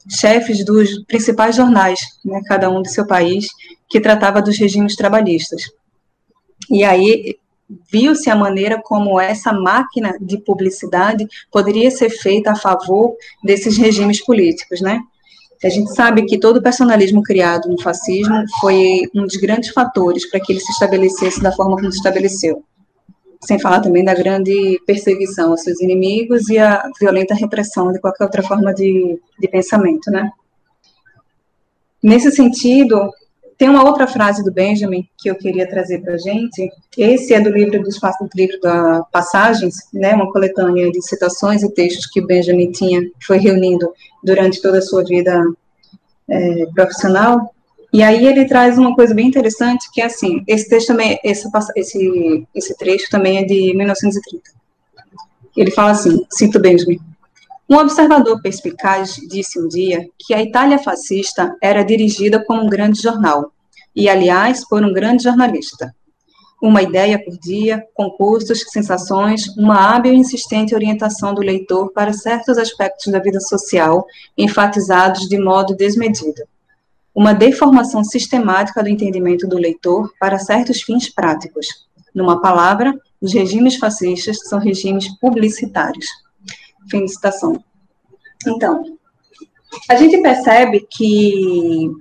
chefes dos principais jornais, né, cada um do seu país, que tratava dos regimes trabalhistas. E aí viu-se a maneira como essa máquina de publicidade poderia ser feita a favor desses regimes políticos, né? A gente sabe que todo o personalismo criado no fascismo foi um dos grandes fatores para que ele se estabelecesse da forma como se estabeleceu. Sem falar também da grande perseguição aos seus inimigos e a violenta repressão de qualquer outra forma de, de pensamento, né? Nesse sentido, tem uma outra frase do Benjamin que eu queria trazer para a gente. Esse é do livro dos do livro da Passagens, né, uma coletânea de citações e textos que o Benjamin tinha, foi reunindo durante toda a sua vida é, profissional. E aí ele traz uma coisa bem interessante, que é assim, esse texto também, esse, esse, esse trecho também é de 1930. Ele fala assim, cito Benjamin, um observador perspicaz disse um dia que a Itália fascista era dirigida como um grande jornal, e, aliás, por um grande jornalista. Uma ideia por dia, concursos, sensações, uma hábil e insistente orientação do leitor para certos aspectos da vida social, enfatizados de modo desmedido. Uma deformação sistemática do entendimento do leitor para certos fins práticos. Numa palavra, os regimes fascistas são regimes publicitários. Fim de citação. Então, a gente percebe que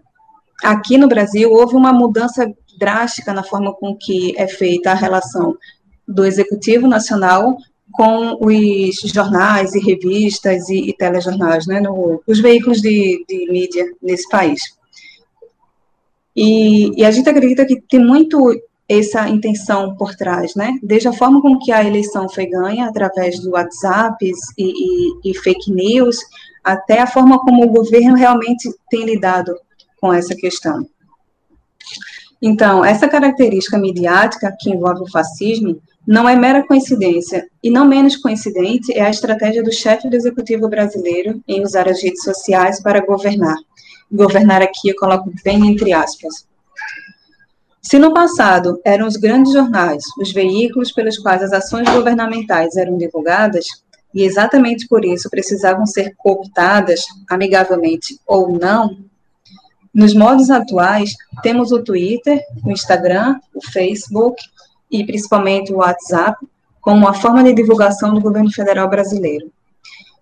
aqui no Brasil houve uma mudança drástica na forma com que é feita a relação do Executivo Nacional com os jornais e revistas e, e telejornais, né, no, os veículos de, de mídia nesse país. E, e, a gente acredita que tem muito essa intenção por trás, né? Desde a forma com que a eleição foi ganha, através do WhatsApp e, e, e fake news, até a forma como o governo realmente tem lidado com essa questão. Então, essa característica midiática que envolve o fascismo não é mera coincidência, e não menos coincidente é a estratégia do chefe do executivo brasileiro em usar as redes sociais para governar. Governar aqui eu coloco bem entre aspas. Se no passado eram os grandes jornais, os veículos pelos quais as ações governamentais eram divulgadas, e exatamente por isso precisavam ser cooptadas, amigavelmente ou não, nos modos atuais, temos o Twitter, o Instagram, o Facebook e principalmente o WhatsApp como uma forma de divulgação do governo federal brasileiro.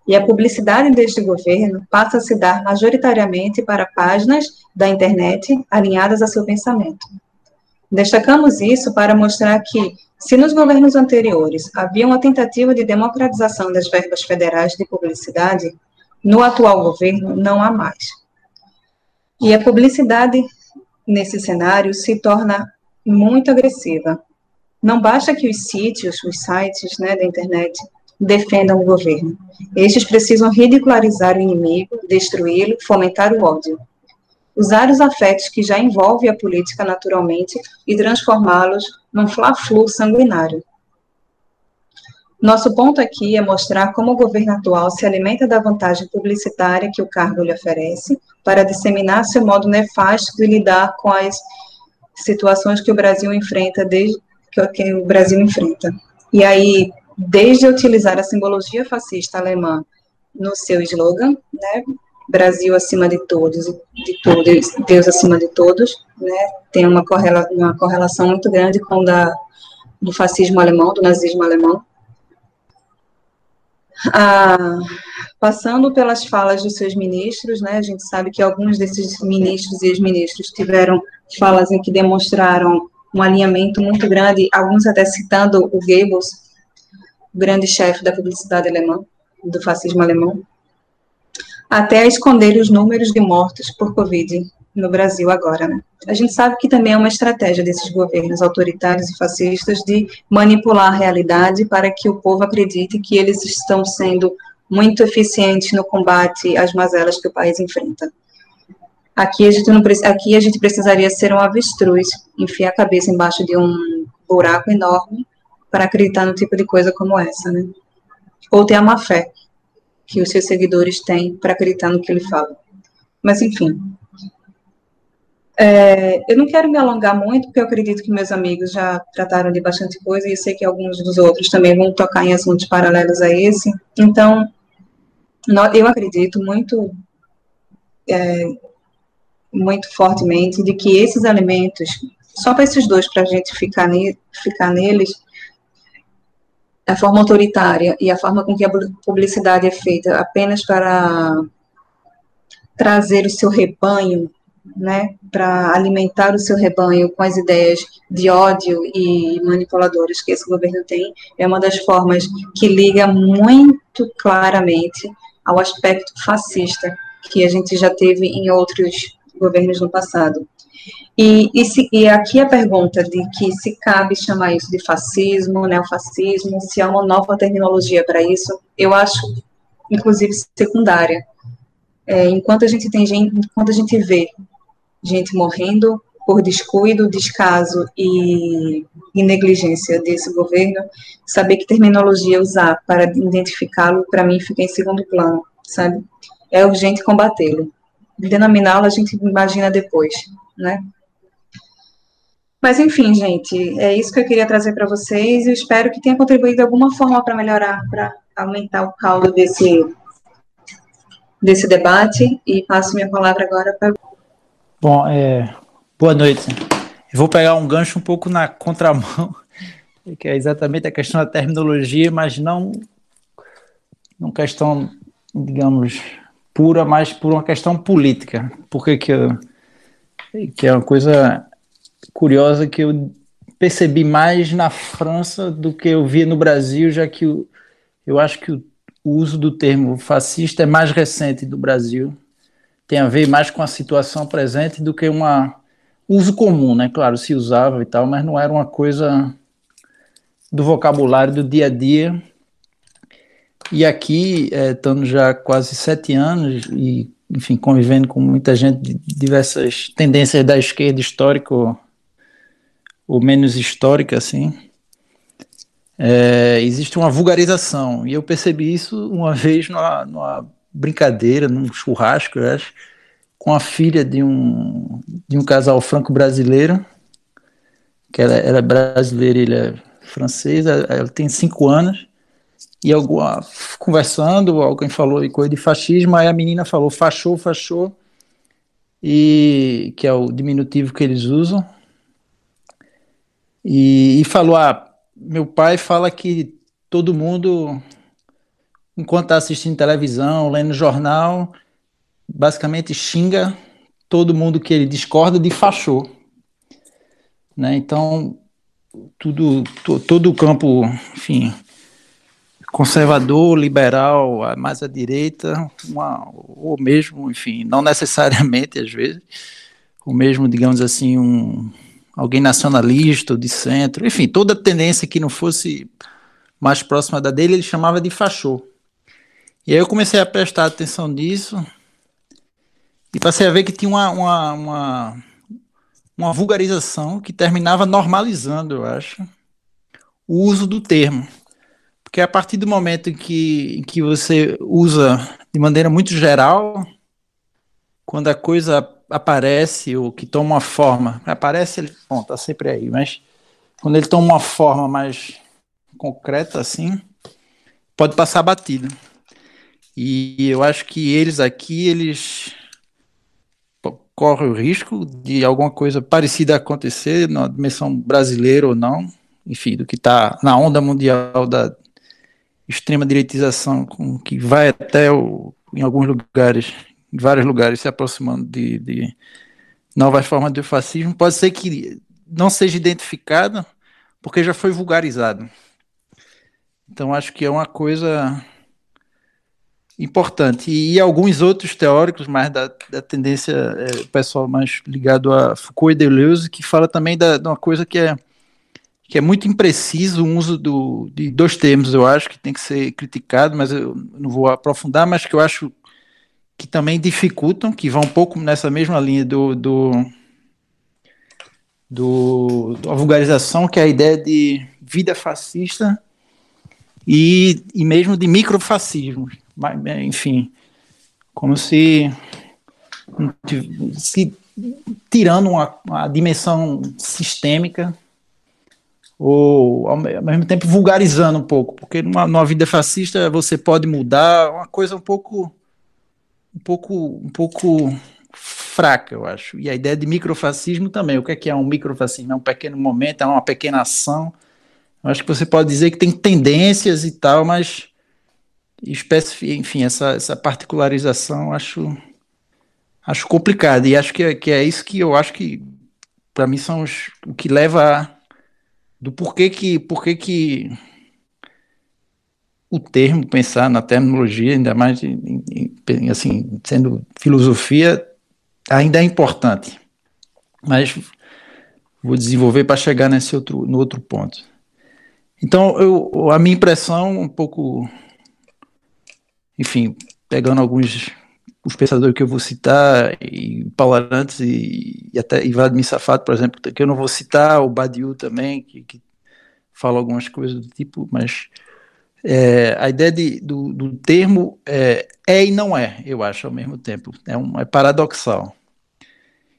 E a publicidade deste governo passa a se dar majoritariamente para páginas da internet alinhadas a seu pensamento. Destacamos isso para mostrar que, se nos governos anteriores havia uma tentativa de democratização das verbas federais de publicidade, no atual governo não há mais. E a publicidade nesse cenário se torna muito agressiva. Não basta que os sítios, os sites né, da internet defendam o governo. Estes precisam ridicularizar o inimigo, destruí-lo, fomentar o ódio usar os afetos que já envolvem a política naturalmente e transformá-los num fla-flu sanguinário. Nosso ponto aqui é mostrar como o governo atual se alimenta da vantagem publicitária que o cargo lhe oferece para disseminar seu modo nefasto de lidar com as situações que o Brasil enfrenta desde que o Brasil enfrenta. E aí, desde utilizar a simbologia fascista alemã no seu slogan, né, Brasil acima de todos, de todos, Deus acima de todos, né? Tem uma, uma correlação muito grande com da do fascismo alemão, do nazismo alemão. Ah, passando pelas falas dos seus ministros, né? A gente sabe que alguns desses ministros e ex-ministros tiveram falas em que demonstraram um alinhamento muito grande, alguns até citando o Goebbels, o grande chefe da publicidade alemã do fascismo alemão, até a esconder os números de mortos por Covid no Brasil agora, né? A gente sabe que também é uma estratégia desses governos autoritários e fascistas de manipular a realidade para que o povo acredite que eles estão sendo muito eficientes no combate às mazelas que o país enfrenta. Aqui a gente, não, aqui a gente precisaria ser um avestruz, enfiar a cabeça embaixo de um buraco enorme para acreditar no tipo de coisa como essa, né? Ou ter a má fé que os seus seguidores têm para acreditar no que ele fala. Mas, enfim. É, eu não quero me alongar muito, porque eu acredito que meus amigos já trataram de bastante coisa, e eu sei que alguns dos outros também vão tocar em assuntos paralelos a esse. Então, eu acredito muito é, muito fortemente de que esses alimentos, só para esses dois, para a gente ficar, ne, ficar neles, a forma autoritária e a forma com que a publicidade é feita apenas para trazer o seu rebanho, né, para alimentar o seu rebanho com as ideias de ódio e manipuladoras que esse governo tem, é uma das formas que liga muito claramente ao aspecto fascista que a gente já teve em outros governos no passado. E, e, se, e, aqui a pergunta de que se cabe chamar isso de fascismo, neofascismo, se há uma nova terminologia para isso, eu acho, inclusive, secundária. É, enquanto a gente tem gente, enquanto a gente vê gente morrendo por descuido, descaso e, e negligência desse governo, saber que terminologia usar para identificá-lo, para mim, fica em segundo plano, sabe? É urgente combatê-lo denominá-lo a gente imagina depois, né? Mas enfim, gente, é isso que eu queria trazer para vocês e espero que tenha contribuído de alguma forma para melhorar, para aumentar o caldo desse desse debate e passo minha palavra agora para Bom, é, boa noite. Eu vou pegar um gancho um pouco na contramão, [laughs] que é exatamente a questão da terminologia, mas não não questão, digamos, pura, mas por uma questão política. Porque que, eu, que é uma coisa curiosa que eu percebi mais na França do que eu vi no Brasil, já que eu, eu acho que o uso do termo fascista é mais recente do Brasil. Tem a ver mais com a situação presente do que uma uso comum, né? Claro, se usava e tal, mas não era uma coisa do vocabulário do dia a dia e aqui, é, estando já quase sete anos e, enfim, convivendo com muita gente de diversas tendências da esquerda histórica ou, menos histórica, assim, é, existe uma vulgarização. E eu percebi isso uma vez numa, numa brincadeira, num churrasco, eu acho, com a filha de um, de um casal franco-brasileiro, que ela, ela é brasileira ele é francês, ela tem cinco anos, e alguma, conversando, alguém falou coisa de fascismo, aí a menina falou fachou, fachou, e que é o diminutivo que eles usam, e, e falou, ah, meu pai fala que todo mundo, enquanto está assistindo televisão, lendo jornal, basicamente xinga todo mundo que ele discorda de fachou. Né? Então, tudo, todo o campo, enfim, conservador, liberal, mais à direita, uma, ou mesmo, enfim, não necessariamente às vezes, ou mesmo, digamos assim, um, alguém nacionalista ou de centro, enfim, toda tendência que não fosse mais próxima da dele, ele chamava de fachô. E aí eu comecei a prestar atenção nisso e passei a ver que tinha uma, uma, uma, uma vulgarização que terminava normalizando, eu acho, o uso do termo. Porque a partir do momento em que, em que você usa de maneira muito geral, quando a coisa aparece ou que toma uma forma, aparece, ele, bom, tá sempre aí, mas quando ele toma uma forma mais concreta assim, pode passar batido. E eu acho que eles aqui, eles correm o risco de alguma coisa parecida acontecer na dimensão brasileira ou não, enfim, do que está na onda mundial da, extrema direitização com, que vai até o, em alguns lugares, em vários lugares, se aproximando de, de novas formas de fascismo, pode ser que não seja identificada porque já foi vulgarizado. Então acho que é uma coisa importante. E, e, alguns outros teóricos, mais da, da tendência é, pessoal mais ligado a Foucault e Deleuze, que fala também da, de uma coisa que é, que é muito impreciso o uso do, de dois termos, eu acho, que tem que ser criticado, mas eu não vou aprofundar, mas que eu acho que também dificultam, que vão um pouco nessa mesma linha do, do, do, da vulgarização, que é a ideia de vida fascista e, e mesmo de microfascismo. Enfim, como se, se tirando uma, uma dimensão sistêmica ou ao mesmo tempo vulgarizando um pouco, porque numa, numa vida fascista você pode mudar uma coisa um pouco um pouco um pouco fraca, eu acho. E a ideia de microfascismo também. O que é que é um microfascismo? É um pequeno momento, é uma pequena ação. Eu acho que você pode dizer que tem tendências e tal, mas enfim, essa, essa particularização acho acho complicado e acho que, é, que é isso que eu acho que para mim são os, o que leva a, do porquê que porquê que o termo pensar na terminologia ainda mais assim sendo filosofia ainda é importante, mas vou desenvolver para chegar nesse outro, no outro ponto. Então, eu, a minha impressão, um pouco, enfim, pegando alguns os pensadores que eu vou citar, e Paulo Arantes e, e até Vladimir Safado, por exemplo, que eu não vou citar, o Badiou também, que, que fala algumas coisas do tipo, mas é, a ideia de, do, do termo é, é, e não é, eu acho, ao mesmo tempo. É, um, é paradoxal.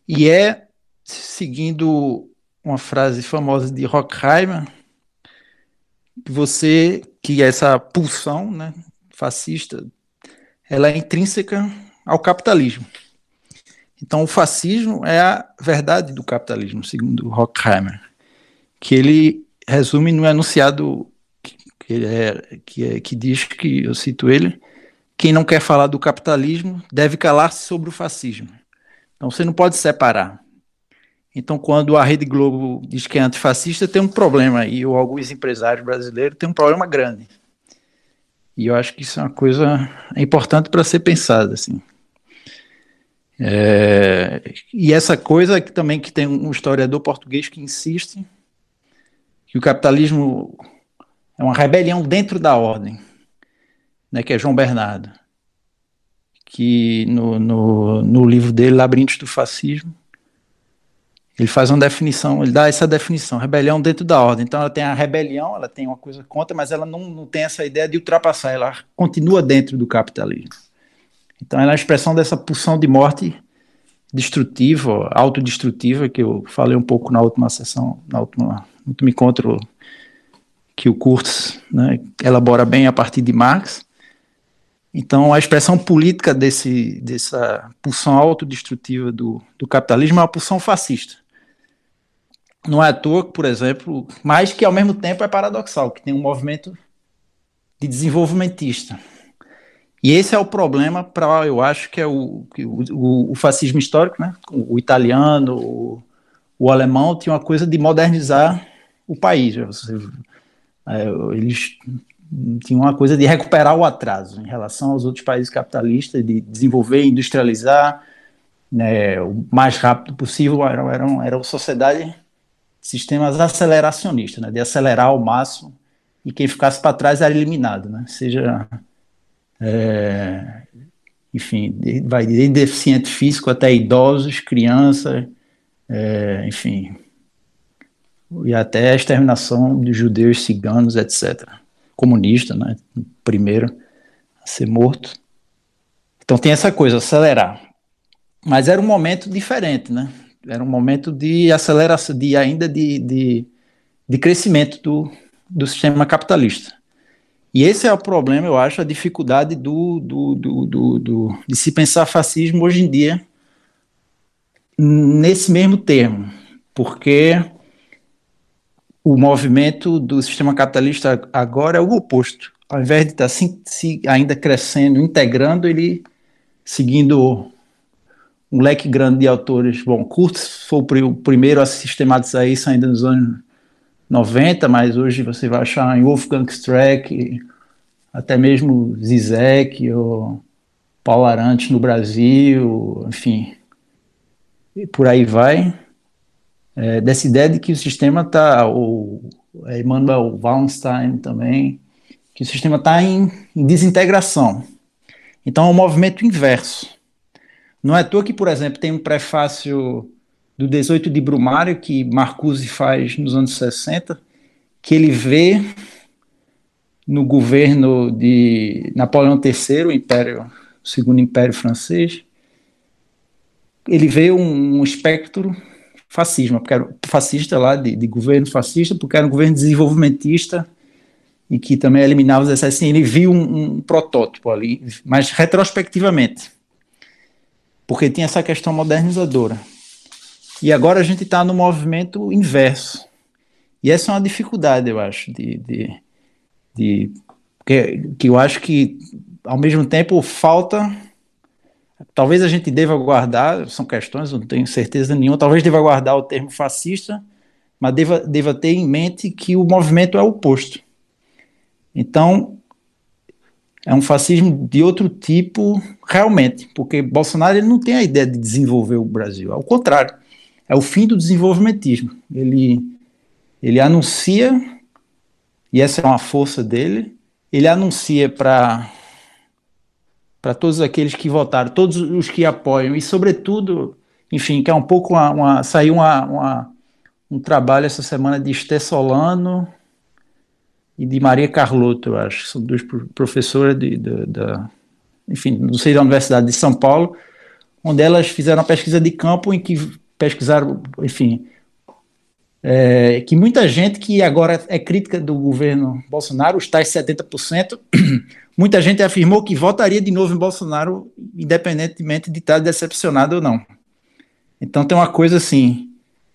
E é, seguindo uma frase famosa de Horkheimer, você, que essa pulsão né, fascista, ela é intrínseca ao capitalismo. Então, o fascismo é a verdade do capitalismo, segundo Horkheimer, que ele resume no enunciado que, é, que, é, que diz que, eu cito ele, quem não quer falar do capitalismo deve calar-se sobre o fascismo. Então você não pode separar. Então, quando a Rede Globo diz que é antifascista, tem um problema, e alguns empresários brasileiros têm um problema grande. E eu acho que isso é uma coisa importante para ser pensada, assim. É, e essa coisa que também que tem um historiador português que insiste que o capitalismo é uma rebelião dentro da ordem, né, que é João Bernardo que no, no, no livro dele, Labirintos do Fascismo, ele faz uma definição, ele dá essa definição, rebelião dentro da ordem. Então ela tem a rebelião, ela tem uma coisa contra, mas ela não, não tem essa ideia de ultrapassar, ela continua dentro do capitalismo. Então ela é a expressão dessa pulsão de morte destrutiva, autodestrutiva, que eu falei um pouco na última sessão, na última, no último encontro que o Kurtz né, elabora bem a partir de Marx, então, a expressão política desse, dessa pulsão autodestrutiva do, do capitalismo é uma pulsão fascista. Não é à toa, por exemplo, mas que ao mesmo tempo é paradoxal, que tem um movimento de desenvolvimentista. E esse é o problema para, eu acho que é o, o, o, fascismo histórico, né? o italiano, o, o alemão, tinha uma coisa de modernizar o país. É, eles tinha uma coisa de recuperar o atraso em relação aos outros países capitalistas, de desenvolver, industrializar né, o mais rápido possível. Era, era, era uma sociedade, sistemas aceleracionistas, né, de acelerar ao máximo e quem ficasse para trás era eliminado, né, seja, é, enfim, vai de deficiente físico até idosos, crianças, é, enfim, e até a exterminação de judeus, ciganos, etc comunista, né? Primeiro a ser morto. Então tem essa coisa, acelerar. Mas era um momento diferente, né? Era um momento de aceleração, de ainda de, de, de crescimento do, do sistema capitalista. E esse é o problema, eu acho, a dificuldade do, do, do, do, do de se pensar fascismo hoje em dia nesse mesmo termo, porque o movimento do sistema capitalista agora é o oposto. Ao invés de estar tá se, se ainda crescendo, integrando, ele seguindo um leque grande de autores. Bom, Kurtz foi o primeiro a sistematizar isso ainda nos anos 90, mas hoje você vai achar em Wolfgang Streck, até mesmo Zizek ou Paulo Arantes no Brasil, enfim, e por aí vai, é, dessa ideia de que o sistema está, o Emmanuel Wallenstein também, que o sistema está em, em, desintegração. Então é um movimento inverso. Não é à toa que, por exemplo, tem um prefácio do 18 de Brumário que Marcuse faz nos anos 60, que ele vê no governo de Napoleão III, o Império, o Segundo Império Francês, ele vê um, um espectro fascismo, porque era fascista lá, de, de, governo fascista, porque era um governo desenvolvimentista e que também eliminava os excessos. Ele viu um, um protótipo ali, mas retrospectivamente, porque tinha essa questão modernizadora. E agora a gente está no movimento inverso. E essa é uma dificuldade, eu acho, de, de de que, que eu acho que ao mesmo tempo falta talvez a gente deva guardar, são questões, não tenho certeza nenhuma, talvez deva guardar o termo fascista, mas deva, deva ter em mente que o movimento é oposto. Então, é um fascismo de outro tipo, realmente, porque Bolsonaro ele não tem a ideia de desenvolver o Brasil, ao contrário, é o fim do desenvolvimentismo. Ele, ele anuncia e essa é uma força dele. Ele anuncia para para todos aqueles que votaram, todos os que apoiam e, sobretudo, enfim, que é um pouco uma, uma saiu uma, uma, um trabalho essa semana de Esté Solano e de Maria Carlotto, eu acho, são duas professoras de, de, de, enfim, não sei da Universidade de São Paulo, onde elas fizeram uma pesquisa de campo em que pesquisaram, enfim, é, que muita gente que agora é crítica do governo Bolsonaro, os tais 70%, muita gente afirmou que votaria de novo em Bolsonaro, independentemente de estar decepcionado ou não. Então tem uma coisa assim,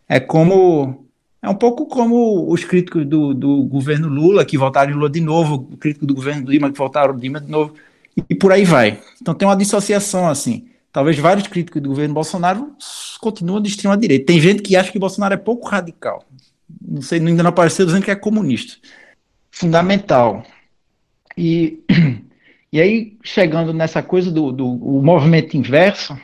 é como é um pouco como os críticos do, do governo Lula que votaram em Lula de novo, o crítico do governo Lima que votaram em Lima de novo, e, e por aí vai. Então tem uma dissociação assim talvez vários críticos do governo Bolsonaro continuam de extrema direita. Tem gente que acha que Bolsonaro é pouco radical. Não sei, ainda não apareceu dizendo que é comunista. Fundamental. E, [clears throat] e aí, chegando nessa coisa do, do movimento inverso,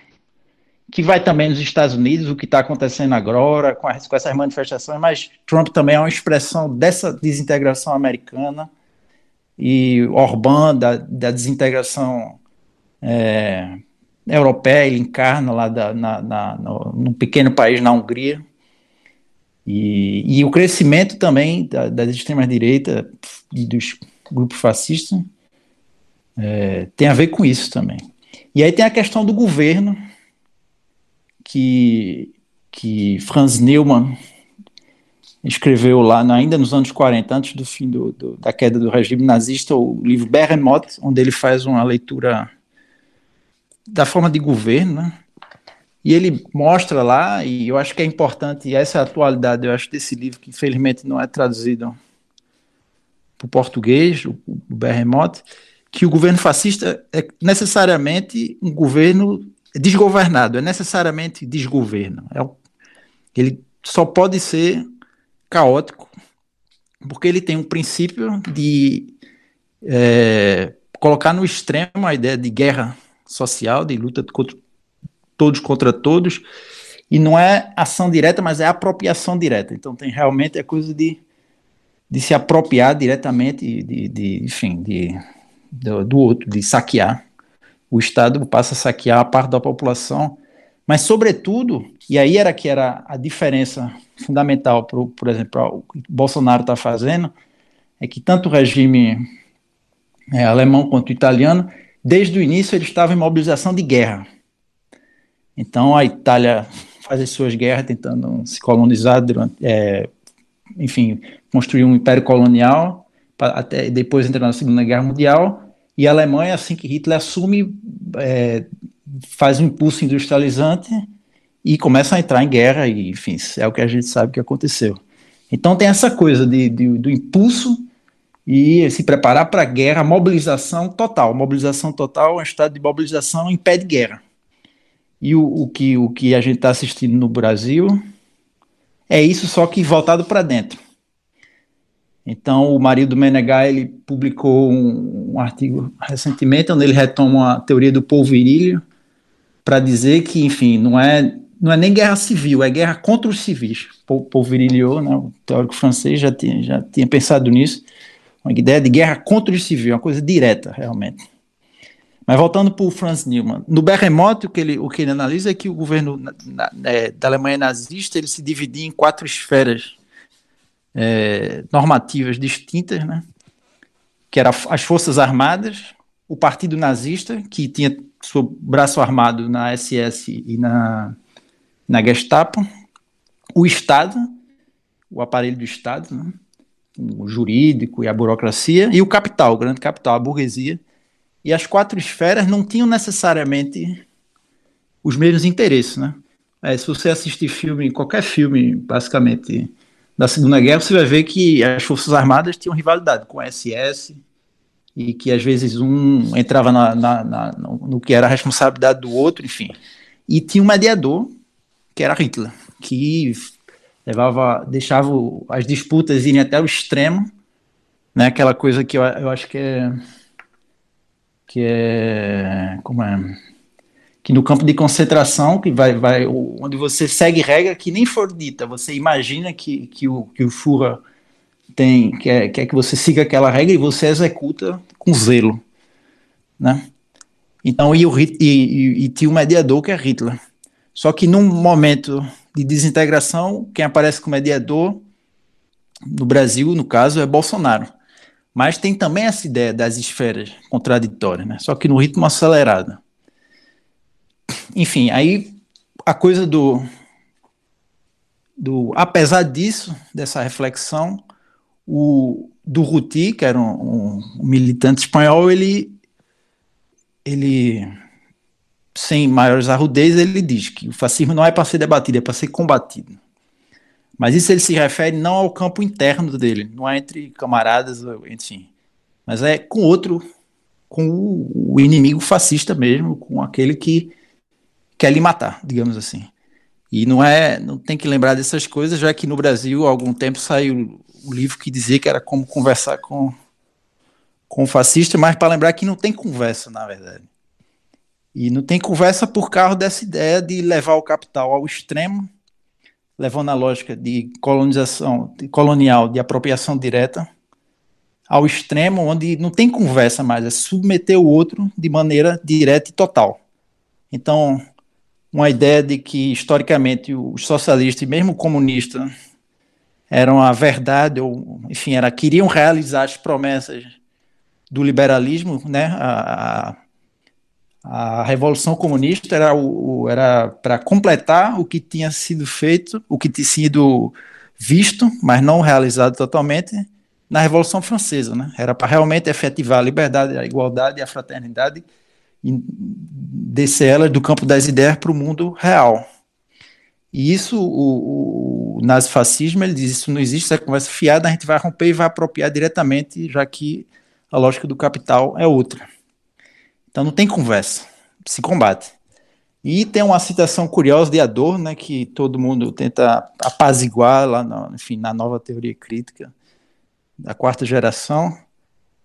que vai também nos Estados Unidos, o que está acontecendo agora, com, com essas manifestações, mas Trump também é uma expressão dessa desintegração americana, e Orbán, da, da desintegração é, europeia, ele encarna lá da, na, na, no, num pequeno país na Hungria. E, e o crescimento também da, das extremas-direita e dos grupos fascistas é, tem a ver com isso também. E aí tem a questão do governo, que, que Franz Neumann escreveu lá, ainda nos anos 40, antes do fim do, do, da queda do regime nazista, o livro Behemoth, onde ele faz uma leitura da forma de governo, né? E ele mostra lá, e eu acho que é importante, e essa é a atualidade, eu acho, desse livro, que infelizmente não é traduzido para o português, o, o Berremote, que o governo fascista é necessariamente um governo desgovernado, é necessariamente desgoverno. É, ele só pode ser caótico, porque ele tem um princípio de é, colocar no extremo a ideia de guerra social, de luta contra, todos contra todos, e não é ação direta, mas é apropriação direta. Então tem realmente a coisa de, de se apropriar diretamente, de, de enfim, de, do, do outro, de saquear. O Estado passa a saquear a parte da população, mas sobretudo, e aí era que era a diferença fundamental, pro, por exemplo, o que Bolsonaro está fazendo, é que tanto o regime é, alemão quanto italiano desde o início ele estava em mobilização de guerra. Então a Itália [laughs] faz as suas guerras tentando se colonizar durante, é, enfim, construir um império colonial, até depois entrar na Segunda Guerra Mundial, e a Alemanha, assim que Hitler assume, é, faz um impulso industrializante e começa a entrar em guerra, e enfim, é o que a gente sabe que aconteceu. Então tem essa coisa de, de do impulso e se preparar para a guerra, mobilização total. Mobilização total, um estado de mobilização impede guerra. E o, o que, o que a gente está assistindo no Brasil é isso, só que voltado para dentro. Então, o marido do Menegai ele publicou um, um, artigo recentemente onde ele retoma a teoria do polvirílio para dizer que, enfim, não é não é nem guerra civil, é guerra contra os civis. Polvirilio, né, o teórico francês, já tinha, já tinha pensado nisso, uma ideia de guerra contra os civis, uma coisa direta, realmente. Mas voltando para o Franz Neumann, no Berremote, o que ele, o que ele analisa é que o governo na, na, é, da Alemanha nazista ele se dividia em quatro esferas é, normativas distintas, né? que eram as Forças Armadas, o Partido Nazista, que tinha seu braço armado na SS e na, na Gestapo, o Estado, o aparelho do Estado, né? O jurídico e a burocracia, e o capital, o grande capital, a burguesia. E as quatro esferas não tinham necessariamente os mesmos interesses, né? É, se você assistir filme, qualquer filme, basicamente, da Segunda Guerra, você vai ver que as Forças Armadas tinham rivalidade com a SS, e que às vezes um entrava na, na, na, no que era a responsabilidade do outro, enfim. E tinha um mediador, que era Hitler, que levava, deixava as disputas irem até o extremo, né? Aquela coisa que eu, eu acho que é que é como é que no campo de concentração que vai, vai onde você segue regra que nem for dita, você imagina que, que o que o Führer tem quer, quer que você siga aquela regra e você executa com zelo, né? Então e, o, e, e, e tinha um mediador que é Hitler. Só que num momento de desintegração, quem aparece como mediador no Brasil, no caso, é Bolsonaro. Mas tem também essa ideia das esferas contraditórias, né? só que no ritmo acelerado. Enfim, aí a coisa do, do apesar disso, dessa reflexão, o Durruti, que era um, um militante espanhol, ele, ele sem maiores arrudez, ele diz que o fascismo não é para ser debatido, é para ser combatido. Mas isso ele se refere não ao campo interno dele, não é entre camaradas, enfim, mas é com outro, com o inimigo fascista mesmo, com aquele que quer lhe matar, digamos assim. E não é, não tem que lembrar dessas coisas, já que no Brasil há algum tempo saiu o livro que dizia que era como conversar com com o fascista, mas para lembrar que não tem conversa, na verdade. E não tem conversa por causa dessa ideia de levar o capital ao extremo, levando a lógica de colonização de colonial, de apropriação direta, ao extremo onde não tem conversa mais, é submeter o outro de maneira direta e total. Então, uma ideia de que historicamente os socialistas e mesmo comunistas eram a verdade ou enfim, era queriam realizar as promessas do liberalismo, né? A, a, a Revolução Comunista era, o, era para completar o que tinha sido feito, o que tinha sido visto, mas não realizado totalmente, na Revolução Francesa. Né? Era para realmente efetivar a liberdade, a igualdade e a fraternidade e descer elas do campo das ideias para o mundo real. E isso, o, o nazifascismo, ele diz, isso não existe, essa conversa fiada, a gente vai romper e vai apropriar diretamente, já que a lógica do capital é outra. Então não tem conversa, se combate. E tem uma citação curiosa de Adorno, né, que todo mundo tenta apaziguar lá, no, enfim, na nova teoria crítica da quarta geração,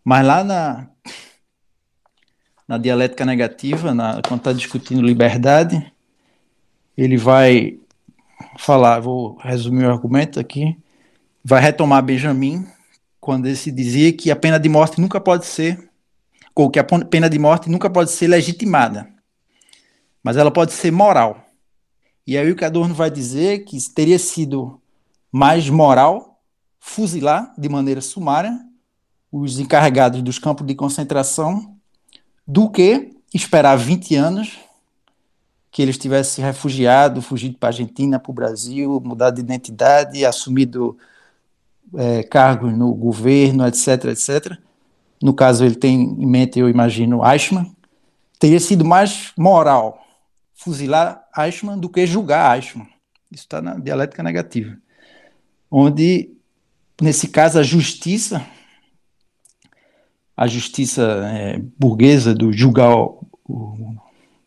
mas lá na, na dialética negativa, na, quando está discutindo liberdade, ele vai falar, vou resumir o argumento aqui, vai retomar Benjamin, quando ele se dizia que a pena de morte nunca pode ser ou que a pena de morte nunca pode ser legitimada, mas ela pode ser moral. E aí o que Adorno vai dizer que teria sido mais moral fuzilar de maneira sumária os encarregados dos campos de concentração do que esperar 20 anos que eles tivessem refugiado, fugido para a Argentina, para o Brasil, mudado de identidade, assumido é, cargos no governo, etc, etc, no caso ele tem em mente, eu imagino, Eichmann, teria sido mais moral fuzilar Eichmann do que julgar Eichmann. Isso está na dialética negativa. Onde, nesse caso, a justiça, a justiça é, burguesa do julgar o, o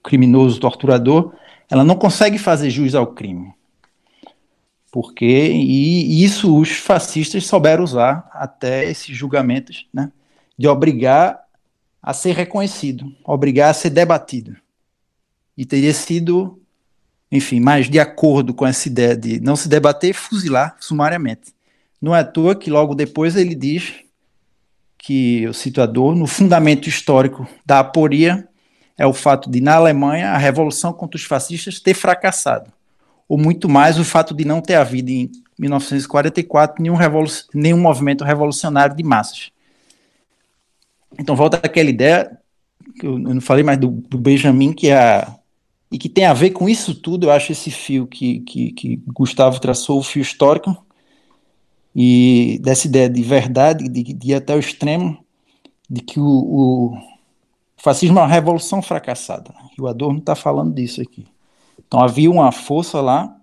criminoso torturador, ela não consegue fazer jus ao crime. porque e isso os fascistas souberam usar até esses julgamentos, né, de obrigar a ser reconhecido, obrigar a ser debatido. E teria sido, enfim, mais de acordo com essa ideia de não se debater, fuzilar sumariamente. Não é à toa que logo depois ele diz que eu cito no fundamento histórico da aporia é o fato de, na Alemanha, a revolução contra os fascistas ter fracassado, ou muito mais o fato de não ter havido em 1944 nenhum, nenhum movimento revolucionário de massas. Então volta aquela ideia, que eu não falei mais do, do Benjamin, que é a, e que tem a ver com isso tudo, eu acho esse fio que, que, que Gustavo traçou, o fio histórico, e dessa ideia de verdade, de, de ir até o extremo, de que o, o fascismo é uma revolução fracassada. E o Adorno está falando disso aqui. Então havia uma força lá,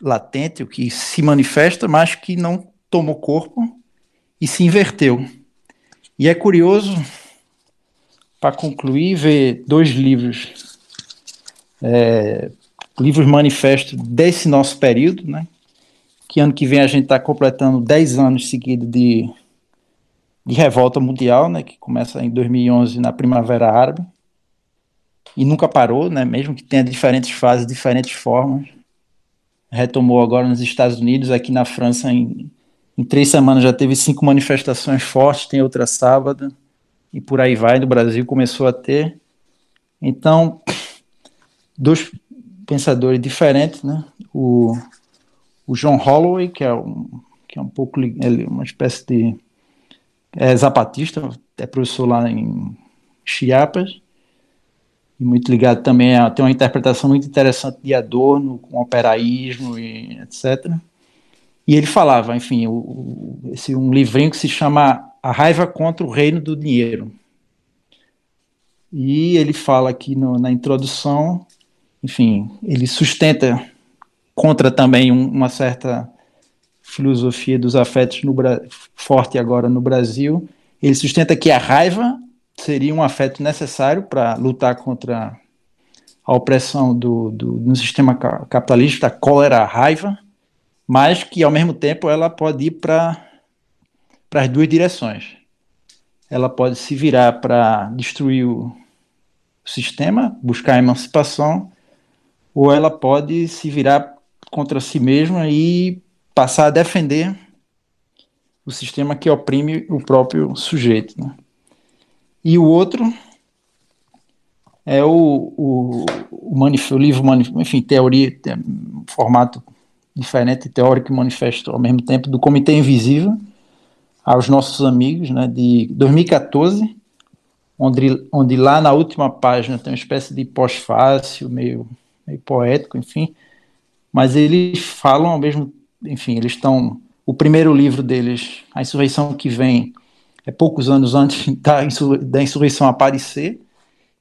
latente, o que se manifesta, mas que não tomou corpo e se inverteu. E é curioso, para concluir, ver dois livros, é, livros manifestos desse nosso período, né? que ano que vem a gente está completando 10 anos seguidos de, de revolta mundial, né, que começa em 2011 na Primavera Árabe, e nunca parou, né, mesmo que tenha diferentes fases, diferentes formas. Retomou agora nos Estados Unidos, aqui na França, em, em três semanas já teve cinco manifestações fortes, tem outra sábado, e por aí vai, no Brasil começou a ter. Então, dois pensadores diferentes, né, o o John Holloway, que é um, que é um pouco ele, uma espécie de é zapatista, é professor lá em Chiapas, e muito ligado também a tem uma interpretação muito interessante de Adorno, com operaísmo e etc. E ele falava, enfim, o, esse um livrinho que se chama A Raiva contra o Reino do Dinheiro. E ele fala aqui no, na introdução, enfim, ele sustenta contra também um, uma certa filosofia dos afetos no, forte agora no Brasil. Ele sustenta que a raiva seria um afeto necessário para lutar contra a opressão do, do, no sistema capitalista, a cólera, a raiva, mas que ao mesmo tempo ela pode ir para as duas direções. Ela pode se virar para destruir o sistema, buscar a emancipação, ou ela pode se virar contra si mesma e passar a defender o sistema que oprime o próprio sujeito. Né? E o outro é o, o, o, manif o livro, manif enfim, teoria, formato diferente, teórico e manifesto ao mesmo tempo, do Comitê Invisível, aos nossos amigos, né, de 2014, onde, onde lá na última página tem uma espécie de pós-fácil, meio, meio poético, enfim, mas eles falam ao mesmo, enfim, eles estão, o primeiro livro deles, A Insurreição que Vem, é poucos anos antes [laughs] da, da insurreição aparecer,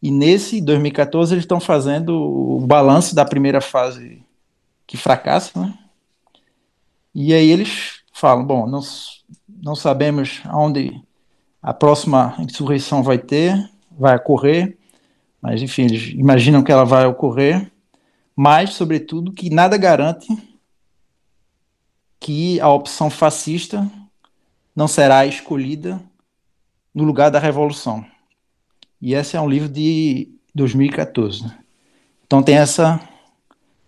e nesse 2014 eles estão fazendo o balanço da primeira fase que fracassa, né? E aí eles falam, bom, não, não sabemos aonde a próxima insurreição vai ter, vai ocorrer, mas enfim, eles imaginam que ela vai ocorrer, mas, sobretudo, que nada garante que a opção fascista não será escolhida no lugar da revolução. E esse é um livro de 2014. Né? Então tem essa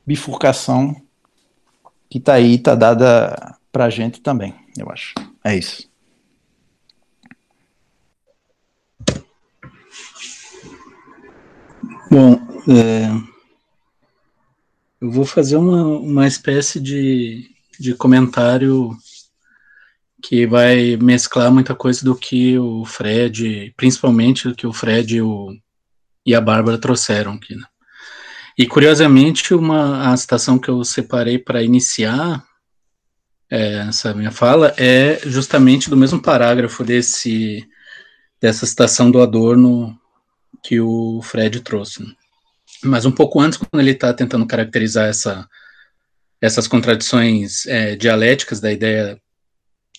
bifurcação que está aí, está dada para a gente também, eu acho. É isso. Bom, é, eu vou fazer uma, uma espécie de, de comentário que vai mesclar muita coisa do que o Fred, principalmente do que o Fred e, o, e a Bárbara trouxeram aqui. Né? E curiosamente, uma a citação que eu separei para iniciar é, essa minha fala é justamente do mesmo parágrafo desse dessa citação do Adorno que o Fred trouxe. Né? Mas um pouco antes, quando ele está tentando caracterizar essa, essas contradições é, dialéticas da ideia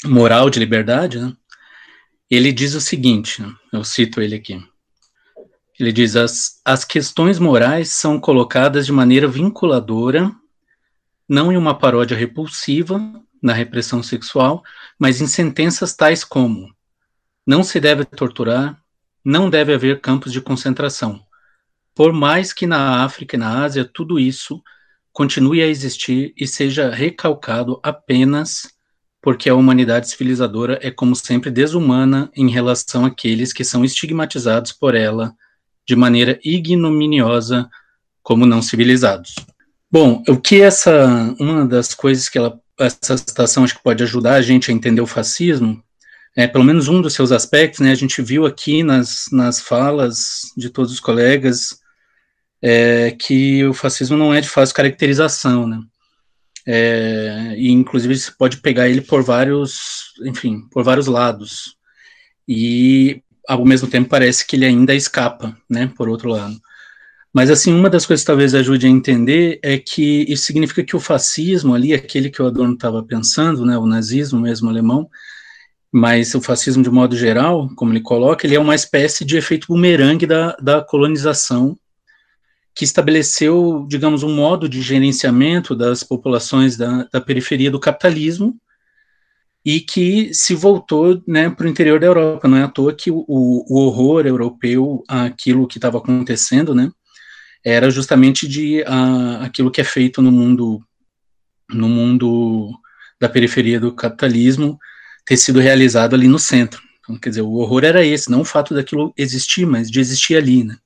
moral de liberdade, né, ele diz o seguinte, né, eu cito ele aqui, ele diz, as, as questões morais são colocadas de maneira vinculadora não em uma paródia repulsiva na repressão sexual, mas em sentenças tais como: não se deve torturar, não deve haver campos de concentração. Por mais que na África e na Ásia tudo isso continue a existir e seja recalcado apenas porque a humanidade civilizadora é, como sempre, desumana em relação àqueles que são estigmatizados por ela de maneira ignominiosa como não civilizados. Bom, o que essa, uma das coisas que ela, essa citação acho que pode ajudar a gente a entender o fascismo, é pelo menos um dos seus aspectos, né, a gente viu aqui nas, nas falas de todos os colegas, é, que o fascismo não é de fácil caracterização, né, é, e inclusive você pode pegar ele por vários, enfim, por vários lados. E ao mesmo tempo parece que ele ainda escapa, né, por outro lado. Mas assim, uma das coisas que talvez ajude a entender é que isso significa que o fascismo ali, aquele que o Adorno estava pensando, né, o nazismo mesmo alemão, mas o fascismo de modo geral, como ele coloca, ele é uma espécie de efeito bumerangue da, da colonização que estabeleceu, digamos, um modo de gerenciamento das populações da, da periferia do capitalismo e que se voltou né, para o interior da Europa. Não é à toa que o, o horror europeu aquilo que estava acontecendo, né, era justamente de a, aquilo que é feito no mundo no mundo da periferia do capitalismo ter sido realizado ali no centro. Então, quer dizer, o horror era esse, não o fato daquilo existir, mas de existir ali, né.